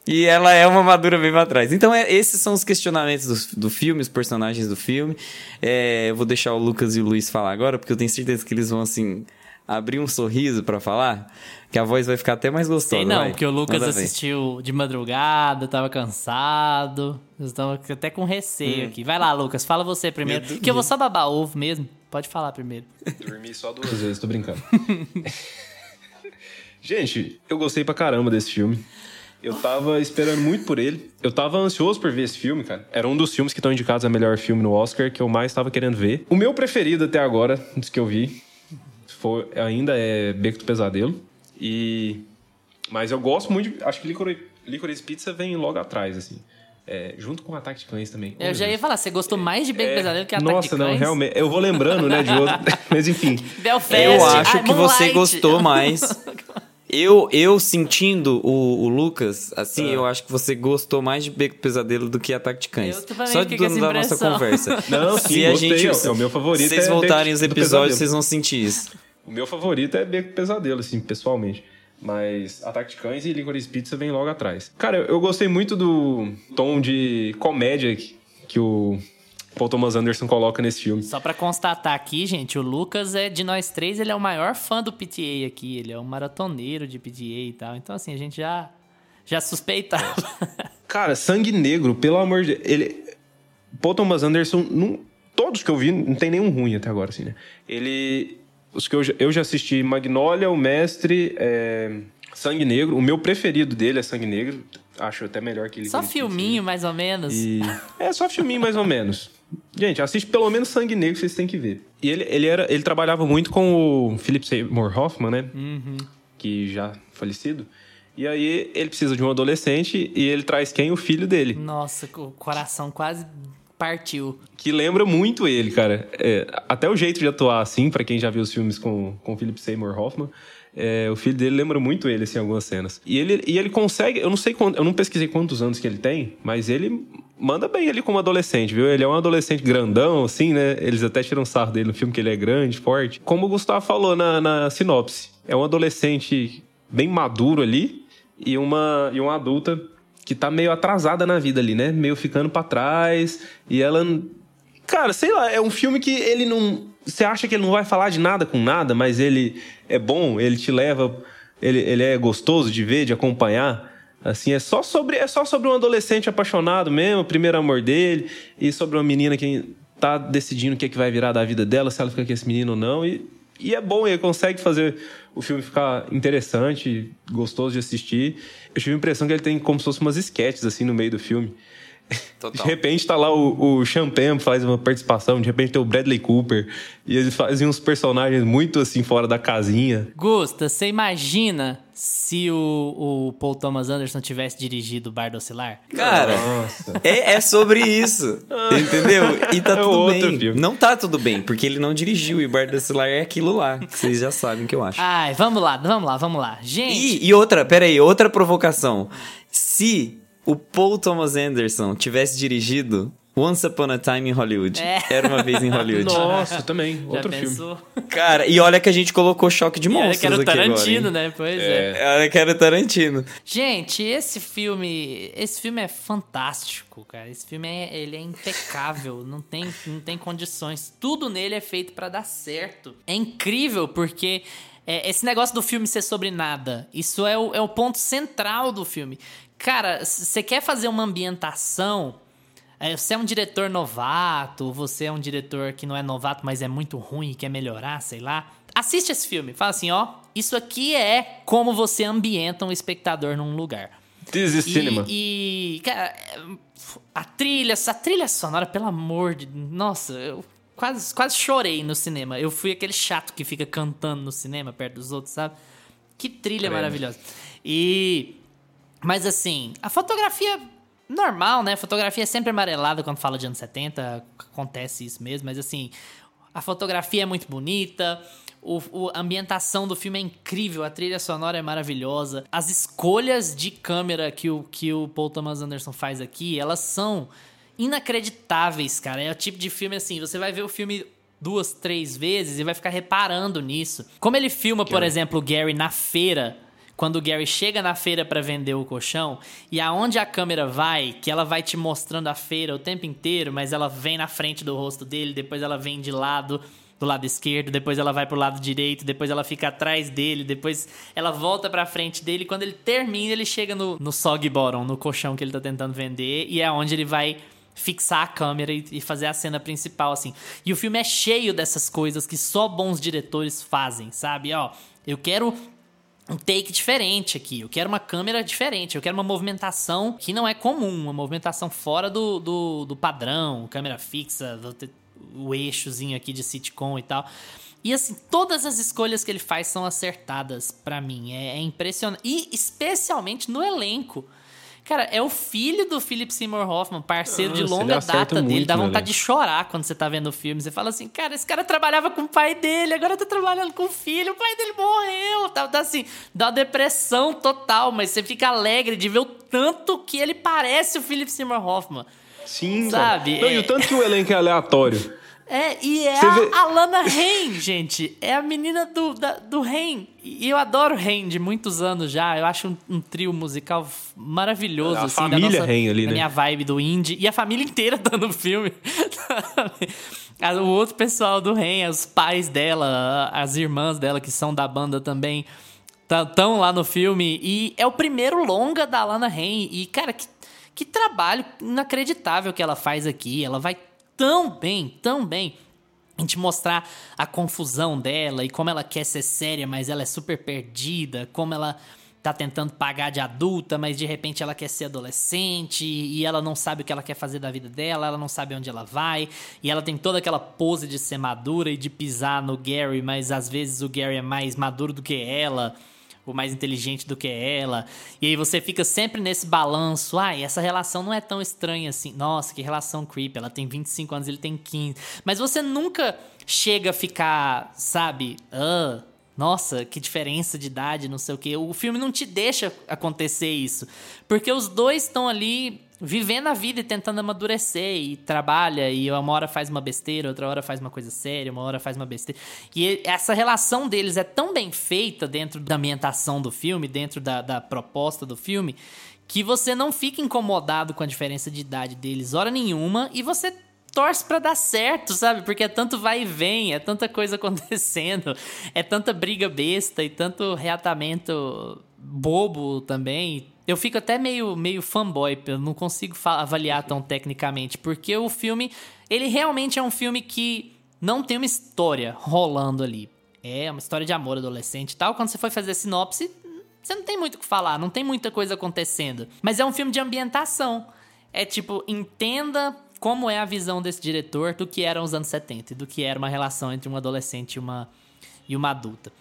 E ela é uma madura bem pra trás. Então, é, esses são os questionamentos do, do filme, os personagens do filme. É, eu vou deixar o Lucas e o Luiz falar agora, porque eu tenho certeza que eles vão, assim, abrir um sorriso para falar, que a voz vai ficar até mais gostosa. Sei não, vai. porque o Lucas assistiu de madrugada, tava cansado. Estão até com receio hum. aqui. Vai lá, Lucas, fala você primeiro. Que eu vou só babar ovo mesmo. Pode falar primeiro. Dormi só duas vezes, tô brincando. Gente, eu gostei pra caramba desse filme. Eu tava esperando muito por ele. Eu tava ansioso por ver esse filme, cara. Era um dos filmes que estão indicados a melhor filme no Oscar que eu mais tava querendo ver. O meu preferido até agora, dos que eu vi, foi, ainda é Beco do Pesadelo. E... Mas eu gosto muito, de, acho que Licorice Pizza vem logo atrás, assim. É, junto com o Ataque de Cães também. Eu já ia falar, você gostou mais de Beco É, Pesadelo que Ataque Nossa, de Cães? não, realmente. Eu vou lembrando, né, de outro. Mas enfim. Belfast, Eu acho ai, que você Moonlight. gostou mais. Eu, eu sentindo o, o Lucas, assim, Ah. eu acho que você gostou mais de Beco Pesadelo do que Ataque de Cães. Eu Só de essa da nossa conversa. Não, sim, Se a gostei, gente, é o meu favorito Se vocês é voltarem os episódios, vocês vão sentir isso. O meu favorito é Beco Pesadelo, assim, pessoalmente. Mas Ataque de Cães e Licorice Pizza vem logo atrás. Cara, eu, gostei muito do tom de comédia que, o Paul Thomas Anderson coloca nesse filme. Só pra constatar aqui, gente, o Lucas é de nós três, ele é o maior fã do PTA aqui. Ele é um maratoneiro de PTA e tal. Então, assim, a gente já, já suspeitava. Cara, Sangue Negro, pelo amor de Ele. Paul Thomas Anderson, não- todos que eu vi, não tem nenhum ruim até agora, assim, né? Ele. Os que eu, já- eu já assisti Magnolia, O Mestre, é, Sangue Negro. O meu preferido dele é Sangue Negro. Acho até melhor que ele. Só filminho, mais ou menos. E... É só filminho, mais ou menos. Gente, assiste pelo menos Sangue Negro, vocês têm que ver. E ele, ele, era, ele trabalhava muito com o Philip Seymour Hoffman, né? Que já falecido. E aí ele precisa de um adolescente e ele traz quem? O filho dele. Nossa, o coração quase partiu. Que lembra muito ele, cara. É, até o jeito de atuar, assim, pra quem já viu os filmes com, com Philip Seymour Hoffman. é, o filho dele lembra muito ele, assim, algumas cenas. E ele, e ele consegue, eu não sei quanto, eu não pesquisei quantos anos que ele tem, mas ele manda bem ali como adolescente, viu? Ele é um adolescente grandão, assim, né? Eles até tiram sarro dele no filme, que ele é grande, forte. Como o Gustavo falou na, na sinopse, é um adolescente bem maduro ali e uma, e uma adulta que tá meio atrasada na vida ali, né? Meio ficando pra trás. E ela. Cara, sei lá, é um filme que ele não. Você acha que ele não vai falar de nada com nada, mas ele é bom, ele te leva. Ele, ele é gostoso de ver, de acompanhar. Assim, é só sobre é só sobre um adolescente apaixonado mesmo, o primeiro amor dele, e sobre uma menina que tá decidindo o que, é que vai virar da vida dela, se ela fica com esse menino ou não. E, e é bom, ele consegue fazer o filme ficar interessante, gostoso de assistir. Eu tive a impressão que ele tem como se fosse umas sketches assim no meio do filme. Total. De repente tá lá o, o Champagne faz uma participação, de repente tem o Bradley Cooper, e eles fazem uns personagens muito assim fora da casinha. Gusta, você imagina se o, o Paul Thomas Anderson tivesse dirigido o Bar do Oscilar? Cara, é, é sobre isso. Entendeu? E tá É tudo outro bem. filme. Não tá tudo bem, porque ele não dirigiu. E Bar do Celular é aquilo lá. Vocês já sabem o que eu acho. Ai, vamos lá, vamos lá, vamos lá. Gente, E, e outra, peraí, outra provocação. Se o Paul Thomas Anderson tivesse dirigido Once Upon a Time in Hollywood, É. era uma vez em Hollywood. Nossa, também, já outro filme. Cara, e olha que a gente colocou choque de E olha monstros que era o aqui Tarantino, agora, né? Pois é. Olha que era o Tarantino. Gente, esse filme, esse filme é fantástico, cara. Esse filme é, ele é impecável, não tem, não tem condições. Tudo nele é feito pra dar certo. É incrível porque é, esse negócio do filme ser sobre nada, isso é o, é o ponto central do filme. Cara, você quer fazer uma ambientação é, você é um diretor novato, você é um diretor que não é novato, mas é muito ruim e quer melhorar, sei lá. Assiste esse filme, fala assim, ó, isso aqui é como você ambienta um espectador num lugar. This is E- cinema. E, cara, a trilha, essa trilha sonora, pelo amor de. Nossa, eu quase, quase chorei no cinema. Eu fui aquele chato que fica cantando no cinema perto dos outros, sabe? Que trilha Credo. maravilhosa. E. Mas assim, a fotografia. Normal, né? Fotografia é sempre amarelada quando fala de anos 70, acontece isso mesmo, mas assim, a fotografia é muito bonita, o, o- a ambientação do filme é incrível, a trilha sonora é maravilhosa. As escolhas de câmera que o, que o Paul Thomas Anderson faz aqui, elas são inacreditáveis, cara. É o tipo de filme assim, você vai ver o filme duas, três vezes e vai ficar reparando nisso. Como ele filma, por exemplo, o Gary na feira, quando o Gary chega na feira pra vender o colchão, e aonde a câmera vai, que ela vai te mostrando a feira o tempo inteiro, mas ela vem na frente do rosto dele, depois ela vem de lado, do lado esquerdo, depois ela vai pro lado direito, depois ela fica atrás dele, depois ela volta pra frente dele, quando ele termina, ele chega no, no sog bottom, no colchão que ele tá tentando vender, e é onde ele vai fixar a câmera e fazer a cena principal, assim. E o filme é cheio dessas coisas que só bons diretores fazem, sabe? Ó, eu quero um take diferente aqui. Eu quero uma câmera diferente. Eu quero uma movimentação que não é comum. Uma movimentação fora do, do, do padrão. Câmera fixa, o eixozinho aqui de sitcom e tal. E assim, todas as escolhas que ele faz são acertadas pra mim. É, é impressionante. E especialmente no elenco. Cara, é o filho do Philip Seymour Hoffman, parceiro de Nossa, ele longa data dele. muito, Dá né, vontade de chorar quando você tá vendo o filme. Você fala assim, cara, esse cara trabalhava com o pai dele, agora tá trabalhando com o filho, o pai dele morreu. Tá, tá assim, dá uma depressão total, mas você fica alegre de ver o tanto que ele parece o Philip Seymour Hoffman. Sim, Sabe. Não, é- E o tanto que o elenco é aleatório. É, e é a, vê- a Lana Rain, gente. É a menina do, da- do Rain. E eu adoro Rain de muitos anos já. Eu acho um, um trio musical maravilhoso. A assim, família da nossa, ali, né? minha vibe do indie. E a família inteira tá no filme. O outro pessoal do Rain, os pais dela, as irmãs dela que são da banda também, estão lá no filme. E é o primeiro longa da Lana Rain. E, cara, que, que trabalho inacreditável que ela faz aqui. Ela vai tão bem, tão bem. A gente mostrar a confusão dela e como ela quer ser séria, mas ela é super perdida, como ela tá tentando pagar de adulta, mas de repente ela quer ser adolescente e ela não sabe o que ela quer fazer da vida dela, ela não sabe onde ela vai, e ela tem toda aquela pose de ser madura e de pisar no Gary, mas às vezes o Gary é mais maduro do que ela ou mais inteligente do que ela. E aí você fica sempre nesse balanço. Ai, essa relação não é tão estranha assim. Nossa, que relação creepy. Ela tem 25 anos, ele tem 15. Mas você nunca chega a ficar, sabe? Ah, nossa, que diferença de idade, não sei o quê. O filme não te deixa acontecer isso. Porque os dois estão ali vivendo a vida e tentando amadurecer e trabalha e uma hora faz uma besteira, outra hora faz uma coisa séria, uma hora faz uma besteira. E essa relação deles é tão bem feita dentro da ambientação do filme, dentro da, da proposta do filme, que você não fica incomodado com a diferença de idade deles hora nenhuma e você torce pra dar certo, sabe? Porque é tanto vai e vem, é tanta coisa acontecendo, é tanta briga besta e tanto reatamento bobo também. Eu fico até meio, meio fanboy, eu não consigo avaliar tão tecnicamente, porque o filme, ele realmente é um filme que não tem uma história rolando ali. É uma história de amor adolescente e tal. Quando você foi fazer a sinopse, você não tem muito o que falar, não tem muita coisa acontecendo. Mas é um filme de ambientação. É tipo, entenda como é a visão desse diretor do que eram os anos 70 e do que era uma relação entre um adolescente e uma, e uma adulta.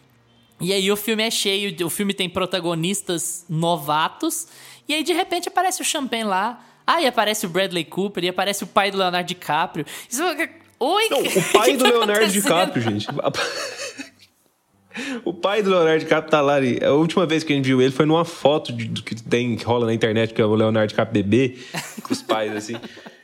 E aí o filme é cheio, o filme tem protagonistas novatos, e aí de repente aparece o Champagne lá, aí aparece o Bradley Cooper, e aparece o pai do Leonardo DiCaprio. Isso, oi, Não, o pai do tá Leonardo? DiCaprio, gente. O pai do Leonardo DiCaprio tá lá. ali. A última vez que a gente viu ele foi numa foto de- do que tem, que rola na internet, que é o Leonardo DiCaprio bebê, com os pais, assim.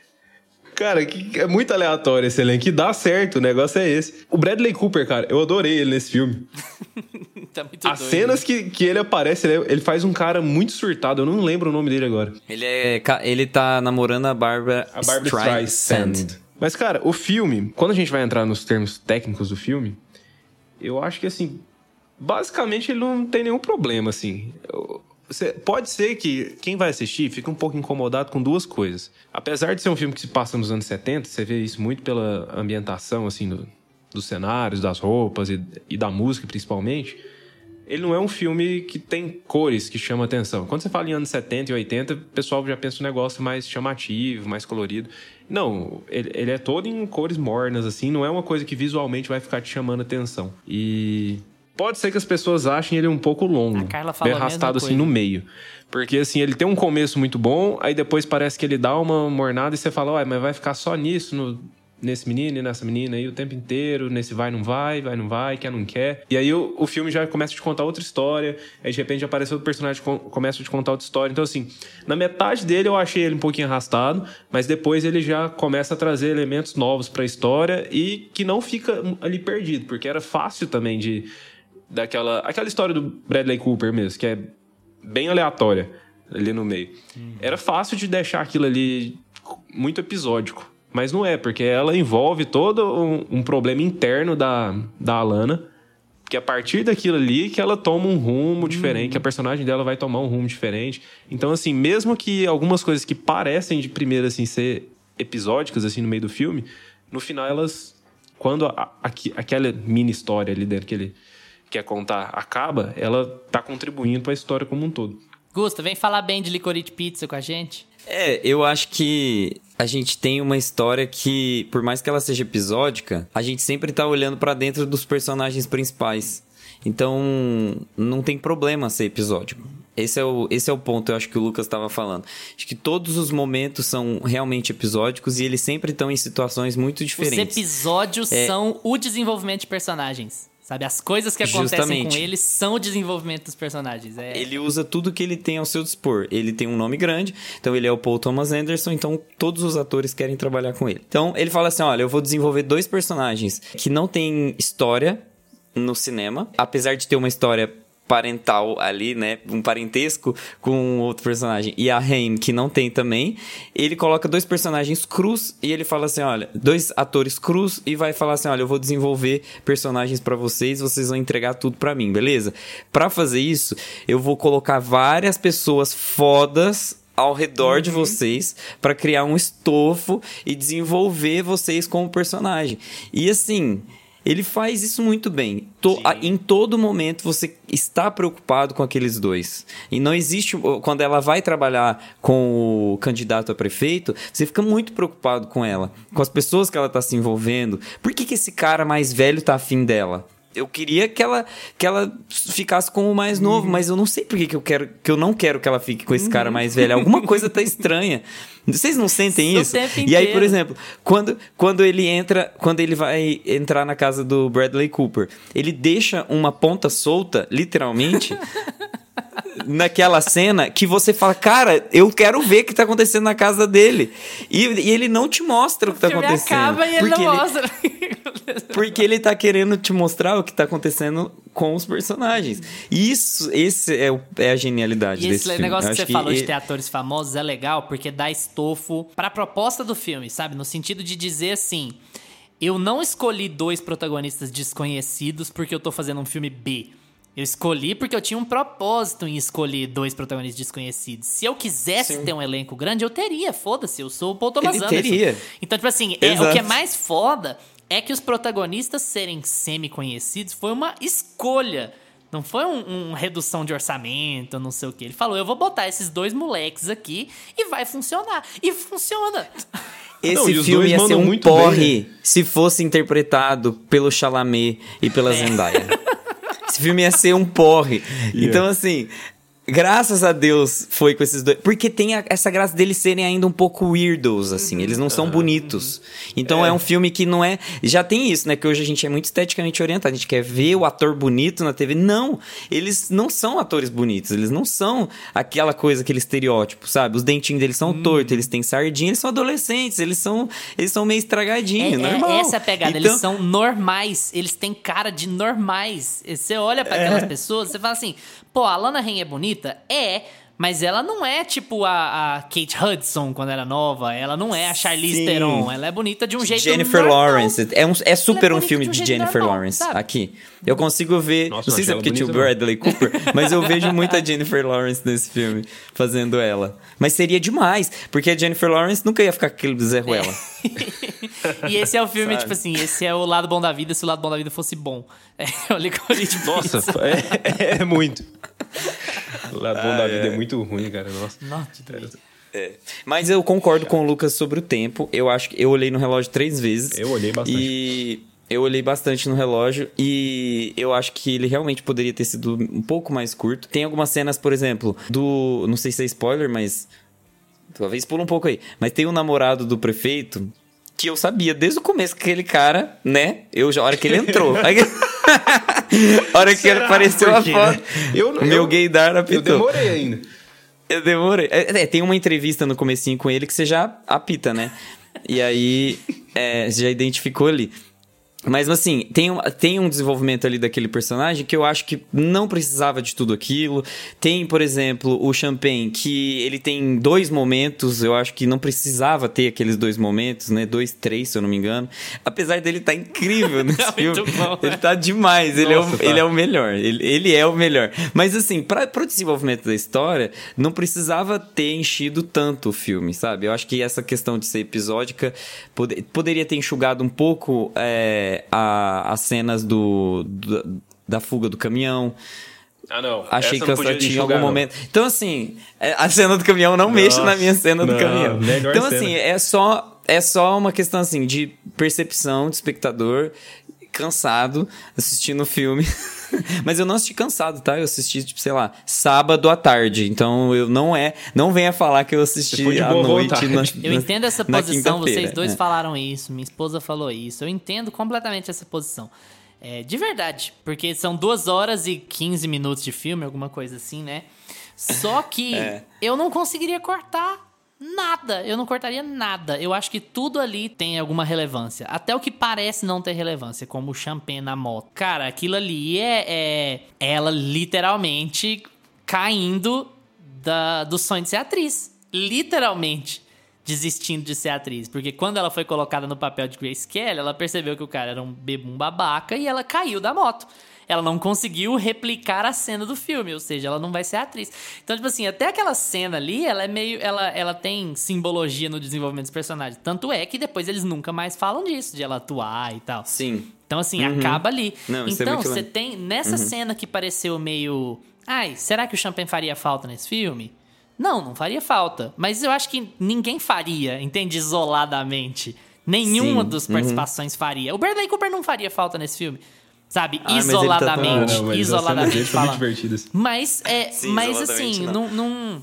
Cara, que- é muito aleatório esse elenco. Que dá certo, o negócio é esse. O Bradley Cooper, cara, eu adorei ele nesse filme. Tá muito As doido. cenas que, que ele aparece, ele, ele faz um cara muito surtado. Eu não lembro o nome dele agora. Ele, é, ele tá namorando a Barbara, A Barbara Streisand. Streisand. Mas, cara, o filme, quando a gente vai entrar nos termos técnicos do filme, eu acho que, assim, basicamente ele não tem nenhum problema, assim. Eu- você- pode ser que quem vai assistir fique um pouco incomodado com duas coisas. Apesar de ser um filme que se passa nos anos 70, você vê isso muito pela ambientação, assim, do- dos cenários, das roupas e, e da música, principalmente ele não é um filme que tem cores que chamam atenção. Quando você fala em anos 70 e 80, o pessoal já pensa um negócio mais chamativo, mais colorido. Não, ele, ele é todo em cores mornas, assim, não é uma coisa que visualmente vai ficar te chamando atenção. E pode ser que as pessoas achem ele um pouco longo, A Carla falou bem a arrastado assim no meio. Porque assim, ele tem um começo muito bom, aí depois parece que ele dá uma mornada e você fala, ué, mas vai ficar só nisso, no- nesse menino e nessa menina aí o tempo inteiro, nesse vai, não vai, vai, não vai, quer, não quer. E aí o, o filme já começa a te contar outra história, aí de repente aparece outro personagem que com- começa a te contar outra história. Então assim, na metade dele eu achei ele um pouquinho arrastado, mas depois ele já começa a trazer elementos novos pra história e que não fica ali perdido, porque era fácil também de daquela aquela história do Bradley Cooper mesmo, que é bem aleatória ali no meio. Era fácil de deixar aquilo ali muito episódico, mas não é, porque ela envolve todo um, um problema interno da, da Alana, que a partir daquilo ali que ela toma um rumo diferente, que a personagem dela vai tomar um rumo diferente. Então, assim, mesmo que algumas coisas que parecem de primeira, assim, ser episódicas, assim, no meio do filme, no final elas... Quando a- aqui- aquela mini história ali dentro que ele quer contar acaba, ela tá contribuindo para a história como um todo. Gusta, vem falar bem de Licorice Pizza com a gente. É, eu acho que a gente tem uma história que, por mais que ela seja episódica, a gente sempre tá olhando pra dentro dos personagens principais. Então, não tem problema ser episódico. Esse é, o, esse é o ponto, eu acho que o Lucas estava falando. Acho que todos os momentos são realmente episódicos e eles sempre estão em situações muito Os diferentes. episódios É. são o desenvolvimento de personagens. Sabe? As coisas que acontecem Justamente. com eles são o desenvolvimento dos personagens. É... Ele usa tudo que ele tem ao seu dispor. Ele tem um nome grande, então ele é o Paul Thomas Anderson, então todos os atores querem trabalhar com ele. Então ele fala assim: olha, eu vou desenvolver dois personagens que não têm história no cinema, apesar de ter uma história parental ali, né, um parentesco com outro personagem e a Haim que não tem também, ele coloca dois personagens crus e ele fala assim, olha, dois atores crus e vai falar assim, olha, eu vou desenvolver personagens pra vocês, vocês vão entregar tudo pra mim, beleza? Pra fazer isso, eu vou colocar várias pessoas fodas ao redor de vocês pra criar um estofo e desenvolver vocês como personagem. E assim, ele faz isso muito bem. To- a- em todo momento você está preocupado com aqueles dois. E não existe. Quando ela vai trabalhar com o candidato a prefeito, você fica muito preocupado com ela, com as pessoas que ela está se envolvendo. Por que, que esse cara mais velho tá afim dela? Eu queria que ela, que ela ficasse com o mais novo, mas eu não sei por que, que eu quero que eu não quero que ela fique com esse cara mais velho. Alguma coisa tá estranha. Vocês não sentem isso? E aí, por exemplo, quando, quando ele entra, quando ele vai entrar na casa do Bradley Cooper, ele deixa uma ponta solta, literalmente, naquela cena que você fala, cara, eu quero ver o que tá acontecendo na casa dele. E, e ele não te mostra o que tá O filme acontecendo. acaba e ele não mostra. porque ele tá querendo te mostrar o que tá acontecendo com os personagens. E Isso, esse é, o- é a genialidade E desse esse filme. negócio que você falou de ele- ter atores famosos é legal porque dá estofo pra proposta do filme, sabe? No sentido de dizer assim: eu não escolhi dois protagonistas desconhecidos porque eu tô fazendo um filme B. Eu escolhi porque eu tinha um propósito em escolher dois protagonistas desconhecidos. Se eu quisesse ter um elenco grande, eu teria. Foda-se, eu sou o Paul Thomas Ele Anderson. teria. Então, tipo assim, é, o que é mais foda é que os protagonistas serem semi-conhecidos foi uma escolha. Não foi um, um redução de orçamento, não sei o que. Ele falou: eu vou botar esses dois moleques aqui e vai funcionar. E funciona. Esse Não, filme dois ia ser um muito bem, porre se fosse interpretado pelo Chalamet e pela É. Zendaya. Esse filme ia ser um porre. Então, assim, graças a Deus foi com esses dois. Porque tem a- essa graça deles serem ainda um pouco weirdos, assim. Eles não são bonitos. Então é. um filme que não é. Já tem isso, né? Que hoje a gente é muito esteticamente orientado. A gente quer ver o ator bonito na TV. Não! Eles não são atores bonitos. Eles não são aquela coisa, aquele estereótipo, sabe? Os dentinhos deles são tortos, eles têm sardinha, eles são adolescentes, eles são, eles são meio É, estragadinhos, é- normal. essa é a pegada. Então- Eles são normais. Eles têm cara de normais. Você olha pra É. aquelas pessoas, você fala assim: pô, a Lana Ren é bonita? É. Mas ela não é tipo a, a Kate Hudson quando era nova. Ela não é a Charlize Sim. Theron. Ela é bonita de um jeito Jennifer normal. Lawrence. É, um, é super Ela é um filme de de um jeito Jennifer normal, Lawrence sabe? aqui. Eu consigo ver. Nossa, não sei se é porque tinha o Bradley Cooper, mas eu vejo muita Jennifer Lawrence nesse filme fazendo ela. Mas seria demais, porque a Jennifer Lawrence nunca ia ficar com aquele Zé Ruela. E esse é o filme, Sabe? tipo assim, esse é o lado bom da vida se o lado bom da vida fosse bom. É o Licorice Nossa, é, é muito. O lado bom da vida é muito ruim, cara. Nossa. Nossa, que delícia. Mas eu concordo com o Lucas sobre o tempo. Eu acho que eu olhei no relógio três vezes. Eu olhei bastante. E eu olhei bastante no relógio e eu acho que ele realmente poderia ter sido um pouco mais curto. Tem algumas cenas, por exemplo, do. Não sei se é spoiler, mas. Talvez pula um pouco aí. Mas tem um namorado do prefeito que eu sabia desde o começo que aquele cara, né? Eu já, a hora que ele entrou. a hora que ele Será? apareceu a foto. né? Eu- meu eu- gaydar Eu apitou. demorei ainda. Eu demorei. É, é, tem uma entrevista no comecinho com ele que você já apita, né? E aí, é, você já identificou ali. Mas assim, tem um, tem um desenvolvimento ali daquele personagem que eu acho que não precisava de tudo aquilo. Tem, por exemplo, o Champagne, que ele tem dois momentos, eu acho que não precisava ter aqueles dois momentos, né? Dois, três, se eu não me engano. Apesar dele estar incrível nesse É filme. bom, ele né? tá demais, ele, é o, Nossa, tá. ele é o melhor. Ele, ele é o melhor. Mas assim, para pro desenvolvimento da história, não precisava ter enchido tanto o filme, sabe? Eu acho que essa questão de ser episódica pode- poderia ter enxugado um pouco é, a- as cenas do, do- da fuga do caminhão. Ah, não. Achei Essa cansativo em enxugar, algum não. momento. Então, assim, é, a cena do caminhão não mexe na minha cena do não, caminhão. Então, cena. assim, é só, é só uma questão assim de percepção de espectador. Cansado assistindo o filme. Mas eu não assisti cansado, tá? Eu assisti, tipo, sei lá, sábado à tarde. Então eu não é. Não venha falar que eu assisti à noite. Na, eu entendo essa posição, vocês dois é. falaram isso, minha esposa falou isso. Eu entendo completamente essa posição. É, de verdade, porque são duas horas e 15 minutos de filme, alguma coisa assim, né? Só que é. eu não conseguiria cortar nada. Eu não cortaria nada. Eu acho que tudo ali tem alguma relevância. Até o que parece não ter relevância, como o champanhe na moto. Cara, aquilo ali é, é ela literalmente caindo da, do sonho de ser atriz. Literalmente desistindo de ser atriz. Porque quando ela foi colocada no papel de Grace Kelly, ela percebeu que o cara era um bebum babaca e ela caiu da moto ela não conseguiu replicar a cena do filme, ou seja, ela não vai ser atriz. Então, tipo assim, até aquela cena ali, ela é meio. Ela, ela tem simbologia no desenvolvimento dos personagens. Tanto é que depois eles nunca mais falam disso, de ela atuar e tal. Sim. Então, assim, uhum. acaba ali. Não, é então, você tem. Nessa uhum. cena que pareceu meio. Ai, será que o Champagne faria falta nesse filme? Não, não faria falta. Mas eu acho que ninguém faria, entende? Isoladamente. Nenhuma Sim. das uhum. participações uhum. faria. O Bradley Cooper não faria falta nesse filme. Sabe? Ah, isoladamente. Tá... Não, isoladamente. Falando. Mas, é, Sim, mas assim, não. não,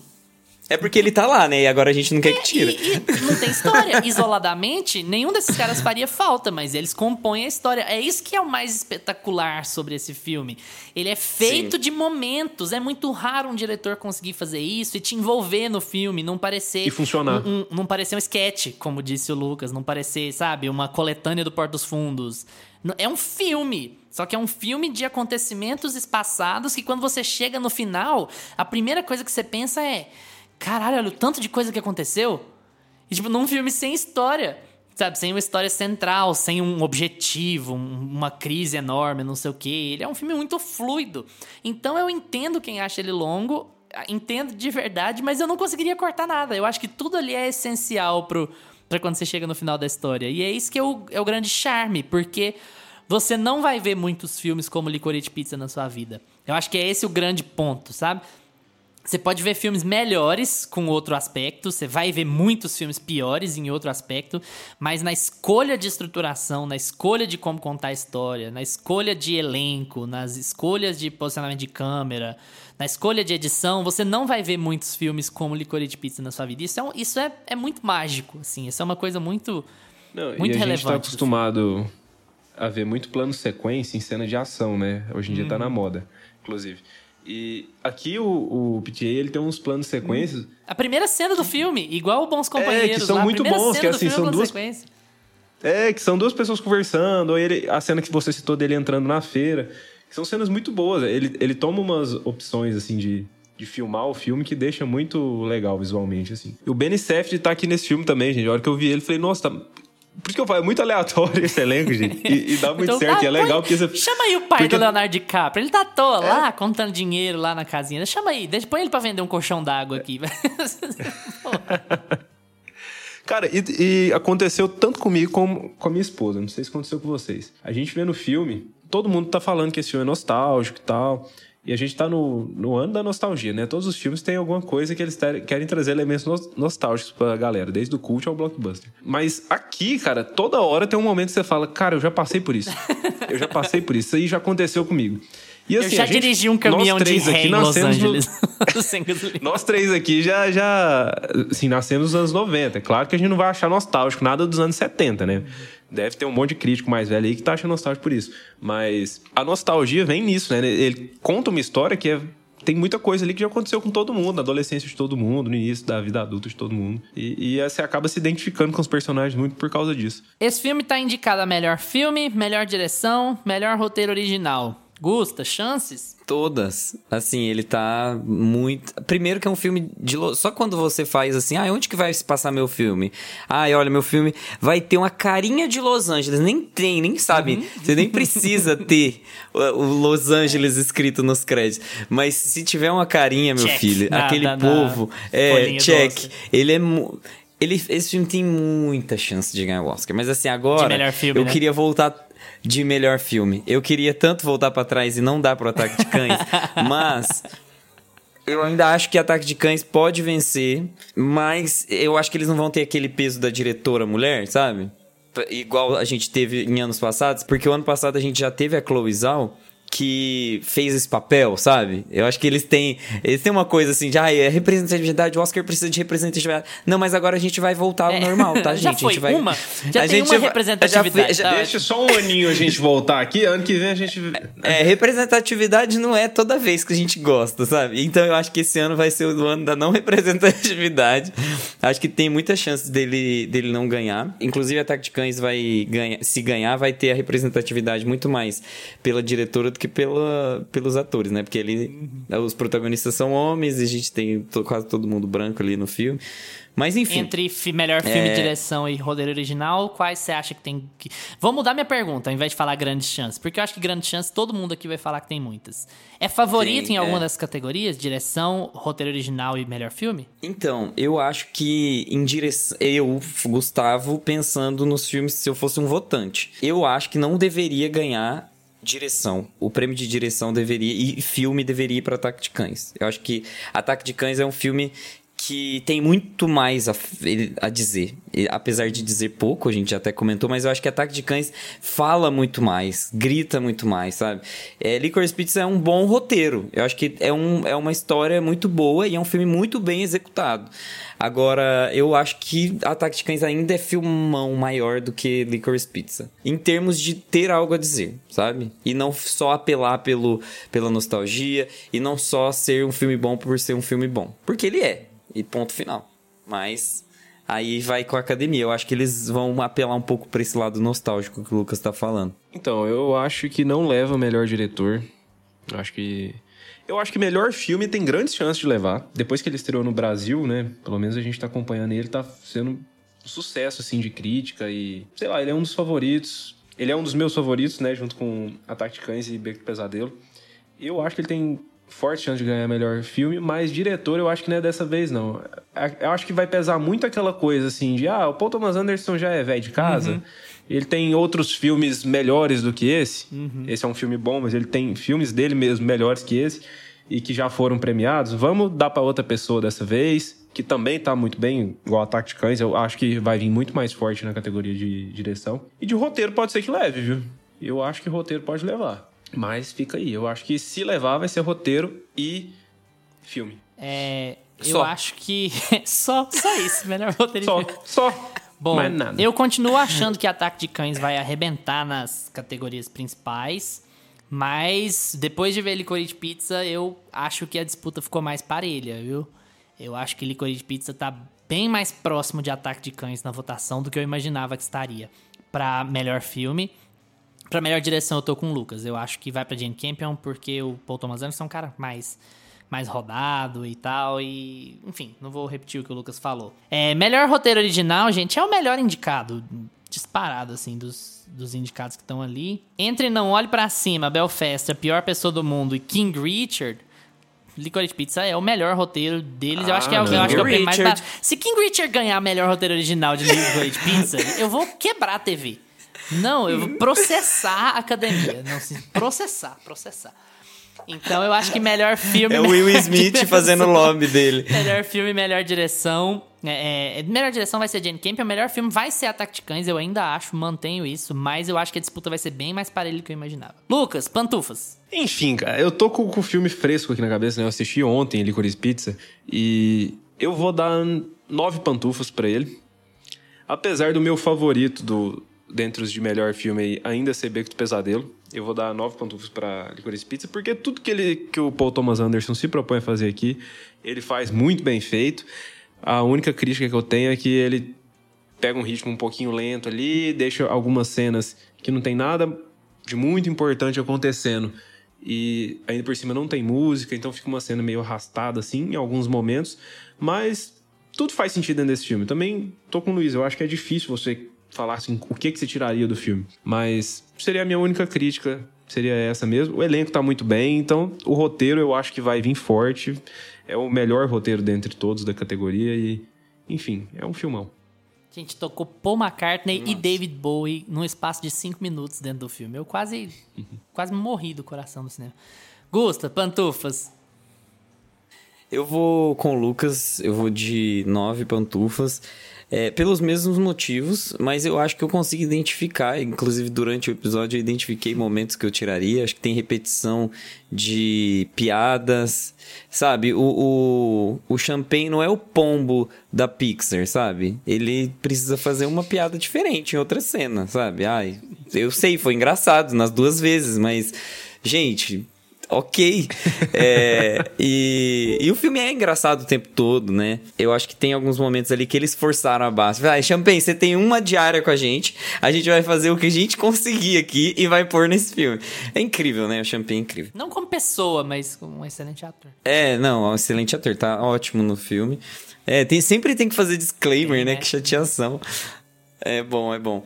É porque ele tá lá, né? E agora a gente não quer é, que tire. E, e não tem história. Isoladamente, nenhum desses caras faria falta, mas eles compõem a história. É isso que é o mais espetacular sobre esse filme. Ele é feito Sim. de momentos. É muito raro um diretor conseguir fazer isso e te envolver no filme, não parecer. E funcionar. Um, um, não parecer um sketch, como disse o Lucas. Não parecer, sabe, uma coletânea do Porto dos Fundos. É um filme. Só que é um filme de acontecimentos espaçados que quando você chega no final, a primeira coisa que você pensa é: caralho, olha o tanto de coisa que aconteceu. E, tipo, num filme sem história. Sabe, sem uma história central, sem um objetivo, uma crise enorme, não sei o quê. Ele é um filme muito fluido. Então eu entendo quem acha ele longo, entendo de verdade, mas eu não conseguiria cortar nada. Eu acho que tudo ali é essencial pro, pra quando você chega no final da história. E é isso que é o, é o grande charme, porque você não vai ver muitos filmes como Licorice Pizza na sua vida. Eu acho que é esse o grande ponto, sabe? Você pode ver filmes melhores com outro aspecto, você vai ver muitos filmes piores em outro aspecto, mas na escolha de estruturação, na escolha de como contar a história, na escolha de elenco, nas escolhas de posicionamento de câmera, na escolha de edição, você não vai ver muitos filmes como Licorice Pizza na sua vida. Isso é, isso é, é muito mágico, assim, isso é uma coisa muito, não, muito e a relevante. gente tá acostumado a ver muito plano sequência em cena de ação, né? Hoje em dia tá na uhum. moda, inclusive. E aqui o, o PTA, ele tem uns planos sequências. A primeira cena do filme, igual o Bons Companheiros. É, que são lá, muito bons, que assim, é são duas. Sequência. É, que são duas pessoas conversando, ou ele, a cena que você citou dele entrando na feira. São cenas muito boas. Ele, ele toma umas opções, assim, de, de filmar o filme que deixa muito legal visualmente, assim. E o Benny Safdie tá aqui nesse filme também, gente. A hora que eu vi ele, falei, nossa, tá por isso que eu falo, é muito aleatório esse elenco, gente. E, e dá muito então, certo. E é legal porque você. Chama aí o pai porque... do Leonardo DiCaprio. Ele tá à toa é. lá, contando dinheiro lá na casinha. Chama aí, deixa, põe ele pra vender um colchão d'água aqui. Cara, e, e, aconteceu tanto comigo como com a minha esposa. Não sei se aconteceu com vocês. A gente vê no filme, todo mundo tá falando que esse filme é nostálgico e tal. E a gente tá no, no ano da nostalgia, né? Todos os filmes têm alguma coisa que eles ter, querem trazer elementos no, nostálgicos pra galera, desde o cult ao blockbuster. Mas aqui, cara, toda hora tem um momento que você fala, cara, eu já passei por isso. eu já passei por isso. Isso aí já aconteceu comigo. E, assim, eu já gente, dirigi um caminhão de ré em Los Angeles. No... nós três aqui já, já assim, nascemos nos anos 90. É claro que a gente não vai achar nostálgico nada dos anos 70, né? Deve ter um monte de crítico mais velho aí que tá achando nostálgico por isso. Mas a nostalgia vem nisso, né? Ele conta uma história que é tem muita coisa ali que já aconteceu com todo mundo, na adolescência de todo mundo, no início da vida adulta de todo mundo. E, e você acaba se identificando com os personagens muito por causa disso. Esse filme tá indicado a melhor filme, melhor direção, melhor roteiro original. Gusta, chances? Todas. Assim, ele tá muito. Primeiro que é um filme de. Só quando você faz assim, ah, onde que vai se passar meu filme? Ah, olha, meu filme vai ter uma carinha de Los Angeles. Nem tem, nem sabe. Uhum. Você nem precisa ter o Los Angeles escrito nos créditos. Mas se tiver uma carinha, meu check. filho, na, aquele na, povo. Na é, check. Doce. Ele é. Ele, esse filme tem muita chance de ganhar o Oscar. Mas assim, agora. Filme, eu né? queria voltar de melhor filme. Eu queria tanto voltar para trás e não dar pro Ataque de Cães, mas eu ainda acho que Ataque de Cães pode vencer, mas eu acho que eles não vão ter aquele peso da diretora mulher, sabe? igual a gente teve em anos passados, porque o ano passado a gente já teve a Chloe Zhao, que fez esse papel, sabe? Eu acho que eles têm, eles têm uma coisa assim de, ah, é representatividade, o Oscar precisa de representatividade. Não, mas agora a gente vai voltar ao É. normal, tá, Já gente? foi a gente vai uma? Já a tem gente uma vai- representatividade, já foi- já- tá? Deixa só um aninho a gente voltar aqui, ano que vem a gente. É, representatividade não é toda vez que a gente gosta, sabe? Então eu acho que esse ano vai ser o ano da não representatividade. acho que tem muitas chances dele, dele não ganhar. Inclusive, Ataque de Cães vai ganhar. Se ganhar, vai ter a representatividade muito mais pela diretora do que pela, pelos atores, né? Porque ele, os protagonistas são homens e a gente tem to- quase todo mundo branco ali no filme. Mas enfim. Entre fi- melhor filme, É. direção e roteiro original, quais você acha que tem que. Vou mudar minha pergunta, ao invés de falar grandes chances. Porque eu acho que grandes chances todo mundo aqui vai falar que tem muitas. É favorito Sim, em alguma é. das categorias? Direção, roteiro original e melhor filme? Então, eu acho que em direção. Eu, Gustavo, pensando nos filmes se eu fosse um votante. Eu acho que não deveria ganhar direção. O prêmio de direção deveria. E filme deveria ir para Ataque de Cães. Eu acho que Ataque de Cães é um filme que tem muito mais a, a dizer. E, apesar de dizer pouco, a gente até comentou, mas eu acho que Ataque de Cães fala muito mais, grita muito mais, sabe? É, Licorice Pizza é um bom roteiro. Eu acho que é, um, é uma história muito boa e é um filme muito bem executado. Agora, eu acho que Ataque de Cães ainda é filmão maior do que Licorice Pizza. Em termos de ter algo a dizer, sabe? E não só apelar pelo, pela nostalgia e não só ser um filme bom por ser um filme bom. Porque ele é. E ponto final. Mas aí vai com a academia. Eu acho que eles vão apelar um pouco pra esse lado nostálgico que o Lucas tá falando. Então, eu acho que não leva melhor diretor. Eu acho que. Eu acho que melhor filme tem grandes chances de levar. Depois que ele estreou no Brasil, né? Pelo menos a gente tá acompanhando ele, tá sendo um sucesso, assim, de crítica e. Sei lá, ele é um dos favoritos. Ele é um dos meus favoritos, né? Junto com Ataque de Cães e Beco do Pesadelo. Eu acho que ele tem forte chance de ganhar melhor filme, mas diretor eu acho que não é dessa vez, não. Eu acho que vai pesar muito aquela coisa assim de, ah, o Paul Thomas Anderson já é velho de casa, ele tem outros filmes melhores do que esse. Esse é um filme bom, mas ele tem filmes dele mesmo melhores que esse e que já foram premiados. Vamos dar para outra pessoa dessa vez, que também tá muito bem, igual Ataque de Cães, eu acho que vai vir muito mais forte na categoria de direção. E de roteiro pode ser que leve, viu? Eu acho que roteiro pode levar. Mas fica aí. Eu acho que se levar vai ser roteiro e filme. É, eu Só. acho que. só, só isso, melhor roteiro. e Só, só. Bom, Mais nada. eu continuo achando que Ataque de Cães vai arrebentar nas categorias principais, mas depois de ver Licorice Pizza, eu acho que a disputa ficou mais parelha, viu? Eu acho que Licorice Pizza tá bem mais próximo de Ataque de Cães na votação do que eu imaginava que estaria. Pra melhor filme, pra melhor direção eu tô com o Lucas. Eu acho que vai pra Jane Campion porque o Paul Thomas Anderson é um cara mais mais rodado e tal. E, enfim, não vou repetir o que o Lucas falou. É, melhor roteiro original, gente, é o melhor indicado. Disparado, assim, dos, dos indicados que estão ali. Entre Não Olhe Pra Cima, Belfast, A Pior Pessoa do Mundo e King Richard. Licorice Pizza é o melhor roteiro deles. eu acho que é, o- eu King acho que é o prêmio mais barato. Se King Richard ganhar melhor roteiro original de Licorice Pizza, eu vou quebrar a TV. Não, eu vou processar a academia. Não, processar, processar. Então eu acho que melhor filme. É o Will Smith direção. fazendo o lobby dele. Melhor filme, melhor direção. É, é, melhor direção vai ser Jane Campion. Melhor filme vai ser Ataque de Cães. Eu ainda acho, mantenho isso. Mas eu acho que a disputa vai ser bem mais parelha do que eu imaginava. Lucas, pantufas. Enfim, cara, eu tô com, com o filme fresco aqui na cabeça, né? Eu assisti ontem Licorice Pizza e eu vou dar nove pantufas pra ele. Apesar do meu favorito do dentre os de melhor filme ainda ser Beco do Pesadelo, eu vou dar nove pantufas pra Licorice Pizza, porque tudo que, ele, que o Paul Thomas Anderson se propõe a fazer aqui, ele faz muito bem feito. A única crítica que eu tenho é que ele pega um ritmo um pouquinho lento ali, deixa algumas cenas que não tem nada de muito importante acontecendo. E ainda por cima não tem música, então fica uma cena meio arrastada assim em alguns momentos, mas tudo faz sentido dentro desse filme. Também tô com o Luiz, eu acho que é difícil você falar assim o que que você tiraria do filme, mas seria a minha única crítica, seria essa mesmo. O elenco tá muito bem, então o roteiro eu acho que vai vir forte. É o melhor roteiro dentre todos da categoria e enfim, é um filmão. Gente, tocou Paul McCartney e David Bowie num espaço de cinco minutos dentro do filme. Eu quase, quase morri do coração do cinema. Gusta, pantufas. Eu vou com o Lucas, eu vou de nove pantufas. É, pelos mesmos motivos, mas eu acho que eu consigo identificar, inclusive durante o episódio eu identifiquei momentos que eu tiraria, acho que tem repetição de piadas, sabe? O, o, o Champagne não é o pombo da Pixar, sabe? Ele precisa fazer uma piada diferente em outra cena, sabe? Ai, eu sei, foi engraçado nas duas vezes, mas, gente, ok. É, e, e o filme é engraçado o tempo todo, né? Eu acho que tem alguns momentos ali que eles forçaram a base. Vai, ah, Champagne, você tem uma diária com a gente, a gente vai fazer o que a gente conseguir aqui e vai pôr nesse filme. É incrível, né? O Champagne é incrível. Não como pessoa, mas como um excelente ator. É, não, é um excelente ator, tá ótimo no filme. É, tem, sempre tem que fazer disclaimer, Tem, né? né? Que chateação. É bom, é bom.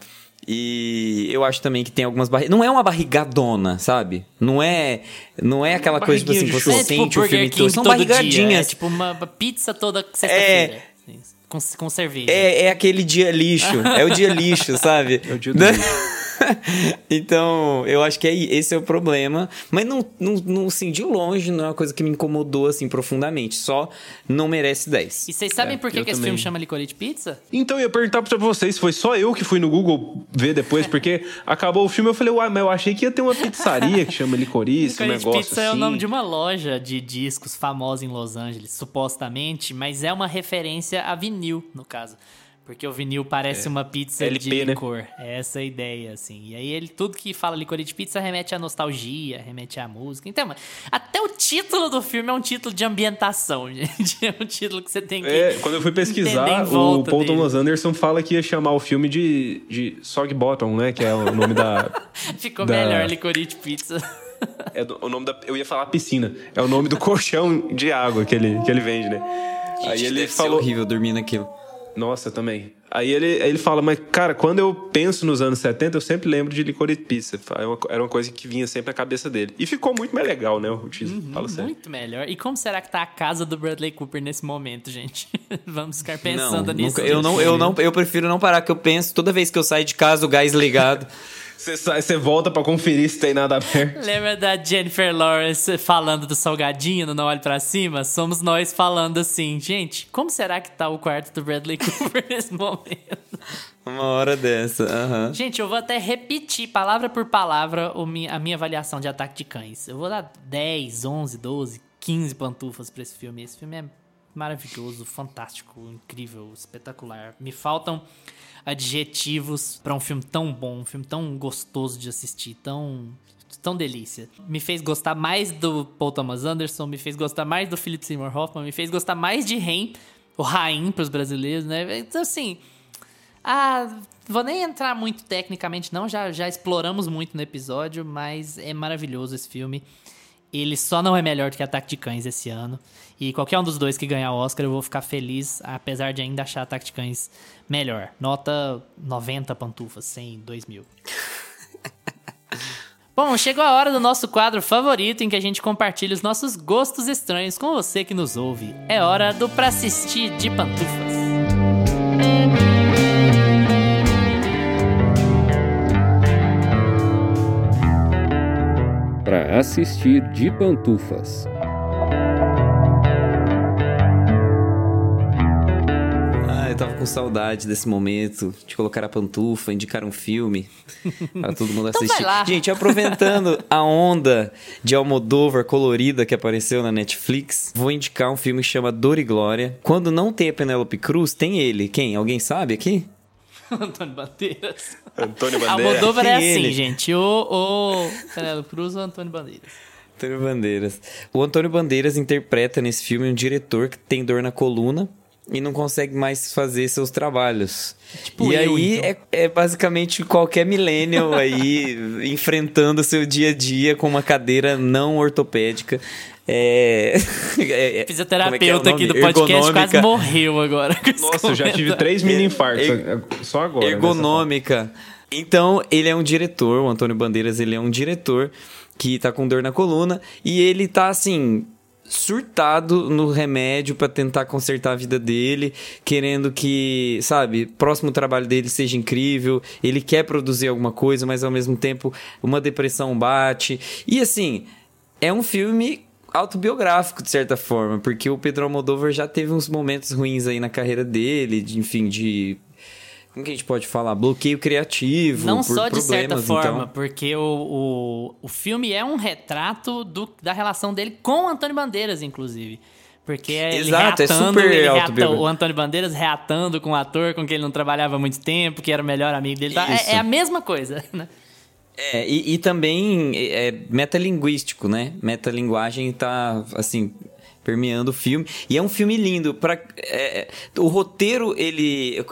E eu acho também que tem algumas barrigas. Não é uma barrigadona, sabe? Não é, não é aquela coisa tipo assim, que você é tipo sente o Burger filme todo. São todo dia. É barrigadinhas. tipo uma pizza toda sexta-feira. Com, com cerveja. É, é aquele dia lixo. É o dia lixo, sabe? É o dia do Né? lixo. então, eu acho que é, esse é o problema. Mas não, não, não, assim, de longe, não é uma coisa que me incomodou, assim, profundamente. Só não merece 10. E vocês sabem É, por que, eu que esse filme chama Licorice Pizza? Então, eu ia perguntar pra vocês se foi só eu que fui no Google ver depois, porque acabou o filme eu falei, uai, mas eu achei que ia ter uma pizzaria que chama Licorice, um negócio Pizza assim. é o nome de uma loja de discos famosa em Los Angeles, supostamente, mas é uma referência a vinil, no caso. Porque o vinil parece uma pizza LP, de né? licor. É essa a ideia, assim. E aí ele, tudo que fala licorice pizza remete à nostalgia, remete à música. Então, até o título do filme é um título de ambientação, gente. É um título que você tem que. É, quando eu fui pesquisar, o Paul dele. Thomas Anderson fala que ia chamar o filme de, de Sog Bottom, né? Que é o nome da. Ficou da- melhor licorice pizza. É do- o nome da. Eu ia falar piscina. É o nome do colchão de água que ele, que ele vende, né? Aí ele Deve ser falou. horrível dormir naquilo. Nossa, também. Aí ele, ele fala, mas cara, quando eu penso nos anos 70, eu sempre lembro de Licorice Pizza. Era uma, era uma coisa que vinha sempre na cabeça dele. E ficou muito mais legal, né, o título. Fala sério. Muito melhor. E como será que tá a casa do Bradley Cooper nesse momento, gente? Vamos ficar Não, pensando nisso. nunca- eu não, eu não, eu prefiro não parar, que eu penso toda vez que eu saio de casa, o gás ligado. Você, sai, você volta pra conferir se tem nada aberto. Lembra da Jennifer Lawrence falando do salgadinho no Não Olhe Pra Cima? Somos nós falando assim, gente, como será que tá o quarto do Bradley Cooper nesse momento? Uma hora dessa, aham. Gente, eu vou até repetir, palavra por palavra, a minha avaliação de Ataque de Cães. Eu vou dar 10, 11, 12, 15 pantufas pra esse filme. Esse filme é maravilhoso, fantástico, incrível, espetacular. Me faltam adjetivos pra um filme tão bom, um filme tão gostoso de assistir, tão tão delícia. Me fez gostar mais do Paul Thomas Anderson, me fez gostar mais do Philip Seymour Hoffman, me fez gostar mais de Rain, o Rain pros brasileiros, né? Então assim, ah, vou nem entrar muito tecnicamente, não. Já, já exploramos muito no episódio, mas é maravilhoso esse filme. Ele só não é melhor do que Ataque de Cães esse ano. E qualquer um dos dois que ganhar o Oscar, eu vou ficar feliz, apesar de ainda achar Ataque de Cães melhor. Nota 90 pantufas, 100, 2 mil. Bom, chegou a hora do nosso quadro favorito em que a gente compartilha os nossos gostos estranhos com você que nos ouve. É hora do Pra Assistir de Pantufas. Para assistir de pantufas. Eu tava com saudade desse momento de colocar a pantufa, indicar um filme pra todo mundo Então vai assistir. lá. Gente, aproveitando a onda de Almodóvar colorida que apareceu na Netflix, vou indicar um filme que chama Dor e Glória. Quando não tem a Penélope Cruz, tem ele. Quem? Alguém sabe aqui? Antônio Bandeiras. Antônio A Bandeira. Moldova é assim, ele. gente. O, o Penélope Cruz ou Antônio Bandeiras? Antônio Bandeiras. O Antônio Bandeiras interpreta nesse filme um diretor que tem dor na coluna e não consegue mais fazer seus trabalhos. Tipo e eu, aí então. é, é basicamente qualquer millennial aí enfrentando o seu dia a dia com uma cadeira não ortopédica. É... é- é- Fisioterapeuta como é que é aqui do podcast quase Ergonômica. morreu agora. Nossa, eu já tive três mini infartos. Er- Só agora. ergonômica. Então, ele é um diretor, o Antônio Bandeiras, ele é um diretor que tá com dor na coluna e ele tá assim surtado no remédio pra tentar consertar a vida dele, querendo que, sabe, próximo trabalho dele seja incrível, ele quer produzir alguma coisa, mas ao mesmo tempo uma depressão bate. E assim, é um filme autobiográfico, de certa forma, porque o Pedro Almodóvar já teve uns momentos ruins aí na carreira dele, de, enfim, de como que a gente pode falar? Bloqueio criativo. Não só de certa problemas, forma, então. porque o, o, o filme é um retrato do, da relação dele com o Antônio Bandeiras, inclusive. Porque é ele Exato, é reatando, super ele reata- o Antônio Bandeiras reatando com o ator com quem ele não trabalhava há muito tempo, que era o melhor amigo dele. Tá? É, é a mesma coisa, né? É, e, e também é metalinguístico, né? Metalinguagem tá, assim, permeando o filme. E é um filme lindo. Pra, é, o roteiro, ele...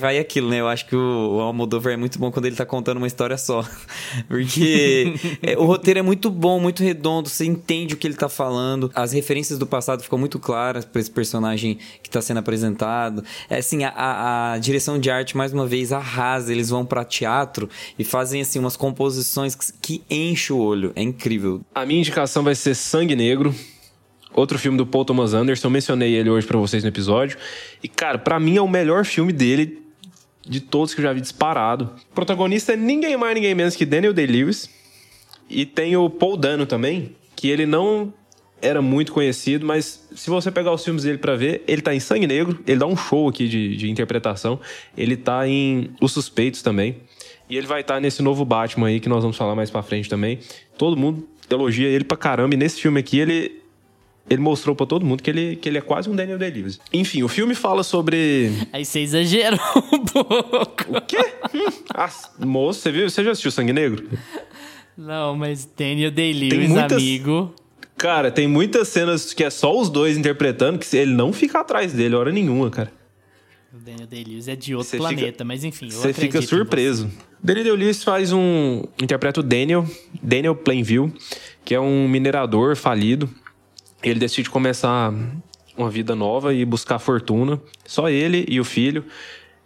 Vai aquilo, né? Eu acho que o, o Almodóvar é muito bom quando ele tá contando uma história só. Porque é, o roteiro é muito bom, muito redondo. Você entende o que ele tá falando. As referências do passado ficam muito claras pra esse personagem que tá sendo apresentado. É, assim, a, a- direção de arte, mais uma vez, arrasa. Eles vão pra teatro e fazem, assim, umas composições que, que enchem o olho. É incrível. A minha indicação vai ser Sangue Negro. Outro filme do Paul Thomas Anderson. Eu mencionei ele hoje pra vocês no episódio. E, cara, pra mim é o melhor filme dele de todos que eu já vi disparado. O protagonista é ninguém mais, ninguém menos que Daniel Day-Lewis. E tem o Paul Dano também, que ele não era muito conhecido, mas se você pegar os filmes dele pra ver, ele tá em Sangue Negro, ele dá um show aqui de, de interpretação. Ele tá em Os Suspeitos também. E ele vai estar nesse novo Batman aí, que nós vamos falar mais pra frente também. Todo mundo elogia ele pra caramba. E nesse filme aqui, ele, ele mostrou pra todo mundo que ele, que ele é quase um Daniel Day-Lewis. Enfim, o filme fala sobre... Aí você exagerou um pouco. O quê? Hum, ah, moço, você viu? Você já assistiu Sangue Negro? Não, mas Daniel Day-Lewis, muitas- amigo... Cara, tem muitas cenas que é só os dois interpretando, que ele não fica atrás dele hora nenhuma, cara. O Daniel Day-Lewis é de outro Você planeta, fica- mas enfim, Você fica surpreso. Daniel Lewis faz um. interpreta o Daniel, Daniel Plainville, que é um minerador falido. Ele decide começar uma vida nova e buscar fortuna. Só ele e o filho.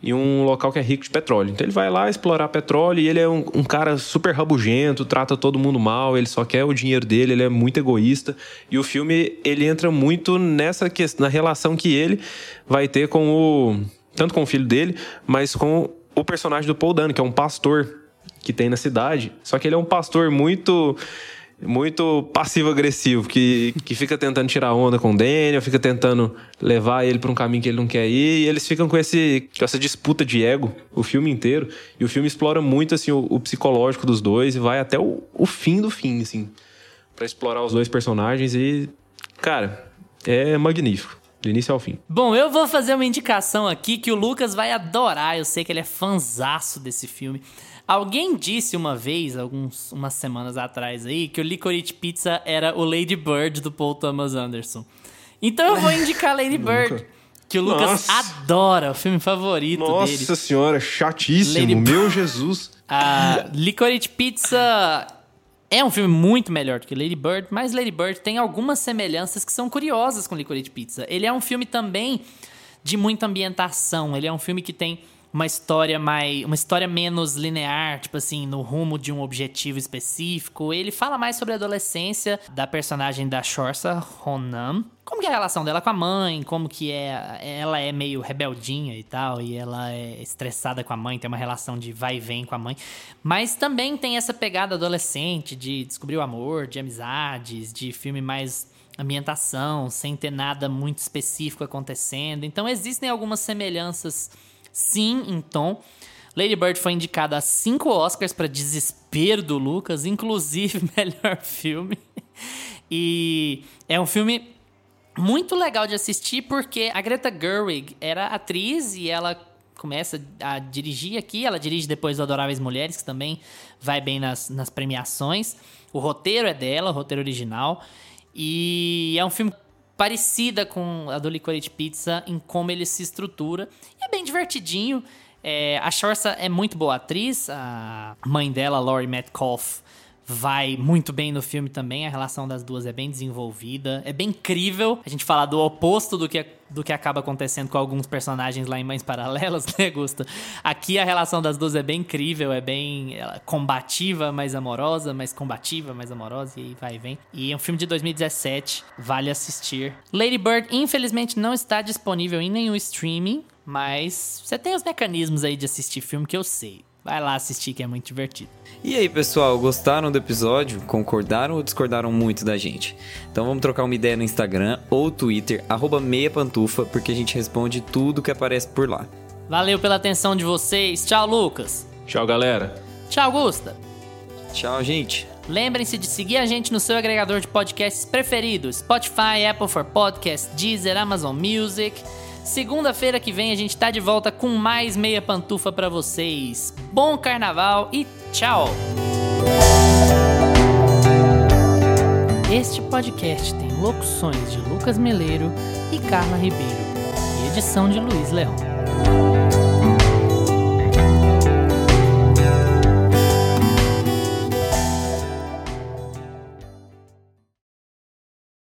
Em um local que é rico de petróleo. Então ele vai lá explorar petróleo e ele é um, um cara super rabugento, trata todo mundo mal, ele só quer o dinheiro dele, ele é muito egoísta. E o filme ele entra muito nessa questão, na relação que ele vai ter com o. tanto com o filho dele, mas com o personagem do Paul Dano, que é um pastor que tem na cidade. Só que ele é um pastor muito muito passivo-agressivo, que, que fica tentando tirar onda com o Daniel, fica tentando levar ele para um caminho que ele não quer ir, e eles ficam com, esse, com essa disputa de ego o filme inteiro. E o filme explora muito assim o, o psicológico dos dois e vai até o, o fim do fim, assim, para explorar os dois personagens e, cara, é magnífico, do início ao fim. Bom, eu vou fazer uma indicação aqui que o Lucas vai adorar. Eu sei que ele é fanzaço desse filme. Alguém disse uma vez, algumas umas semanas atrás aí, que o Licorice Pizza era o Lady Bird do Paul Thomas Anderson. Então eu vou indicar Lady Bird, que o Lucas Nossa. adora, o filme favorito dele. Nossa senhora, chatíssimo, Lady- meu Jesus. A Licorice Pizza é um filme muito melhor do que Lady Bird, mas Lady Bird tem algumas semelhanças que são curiosas com Licorice Pizza. Ele é um filme também de muita ambientação. Ele é um filme que tem uma história mais, uma história menos linear, tipo assim, no rumo de um objetivo específico. Ele fala mais sobre a adolescência da personagem da Shorsa Ronan. Como que é a relação dela com a mãe, como que é, ela é meio rebeldinha e tal, e ela é estressada com a mãe, tem uma relação de vai e vem com a mãe. Mas também tem essa pegada adolescente de descobrir o amor, de amizades, de filme mais ambientação, sem ter nada muito específico acontecendo. Então existem algumas semelhanças, sim, tom. Lady Bird foi indicada a cinco Oscars para desespero do Lucas, inclusive melhor filme. E é um filme muito legal de assistir porque a Greta Gerwig era atriz e ela começa a dirigir aqui. Ela dirige depois o Adoráveis Mulheres, que também vai bem nas, nas premiações. O roteiro é dela, o roteiro original. E é um filme parecida com a do Licorice Pizza em como ele se estrutura. E é bem divertidinho. É, a Shorsa é muito boa atriz. A mãe dela, Laurie Metcalf, vai muito bem no filme também. A relação das duas é bem desenvolvida. É bem incrível a gente falar do oposto do que, do que acaba acontecendo com alguns personagens lá em Mães Paralelas, né, Gusta? Aqui a relação das duas é bem incrível, é bem ela, combativa, mais amorosa, mais combativa, mais amorosa, e vai e vem. E é um filme de 2017, vale assistir. Lady Bird, infelizmente, não está disponível em nenhum streaming, mas você tem os mecanismos aí de assistir filme que eu sei. Vai lá assistir que é muito divertido. E aí, pessoal, gostaram do episódio? Concordaram ou discordaram muito da gente? Então vamos trocar uma ideia no Instagram ou Twitter, arroba meia pantufa, porque a gente responde tudo que aparece por lá. Valeu pela atenção de vocês. Tchau, Lucas. Tchau, galera. Tchau, Gusta. Tchau, gente. Lembrem-se de seguir a gente no seu agregador de podcasts preferido: Spotify, Apple for Podcasts, Deezer, Amazon Music. Segunda-feira que vem a gente tá de volta com mais meia pantufa para vocês. Bom carnaval e tchau. Este podcast tem locuções de Lucas Meleiro e Carla Ribeiro e edição de Luiz Leão.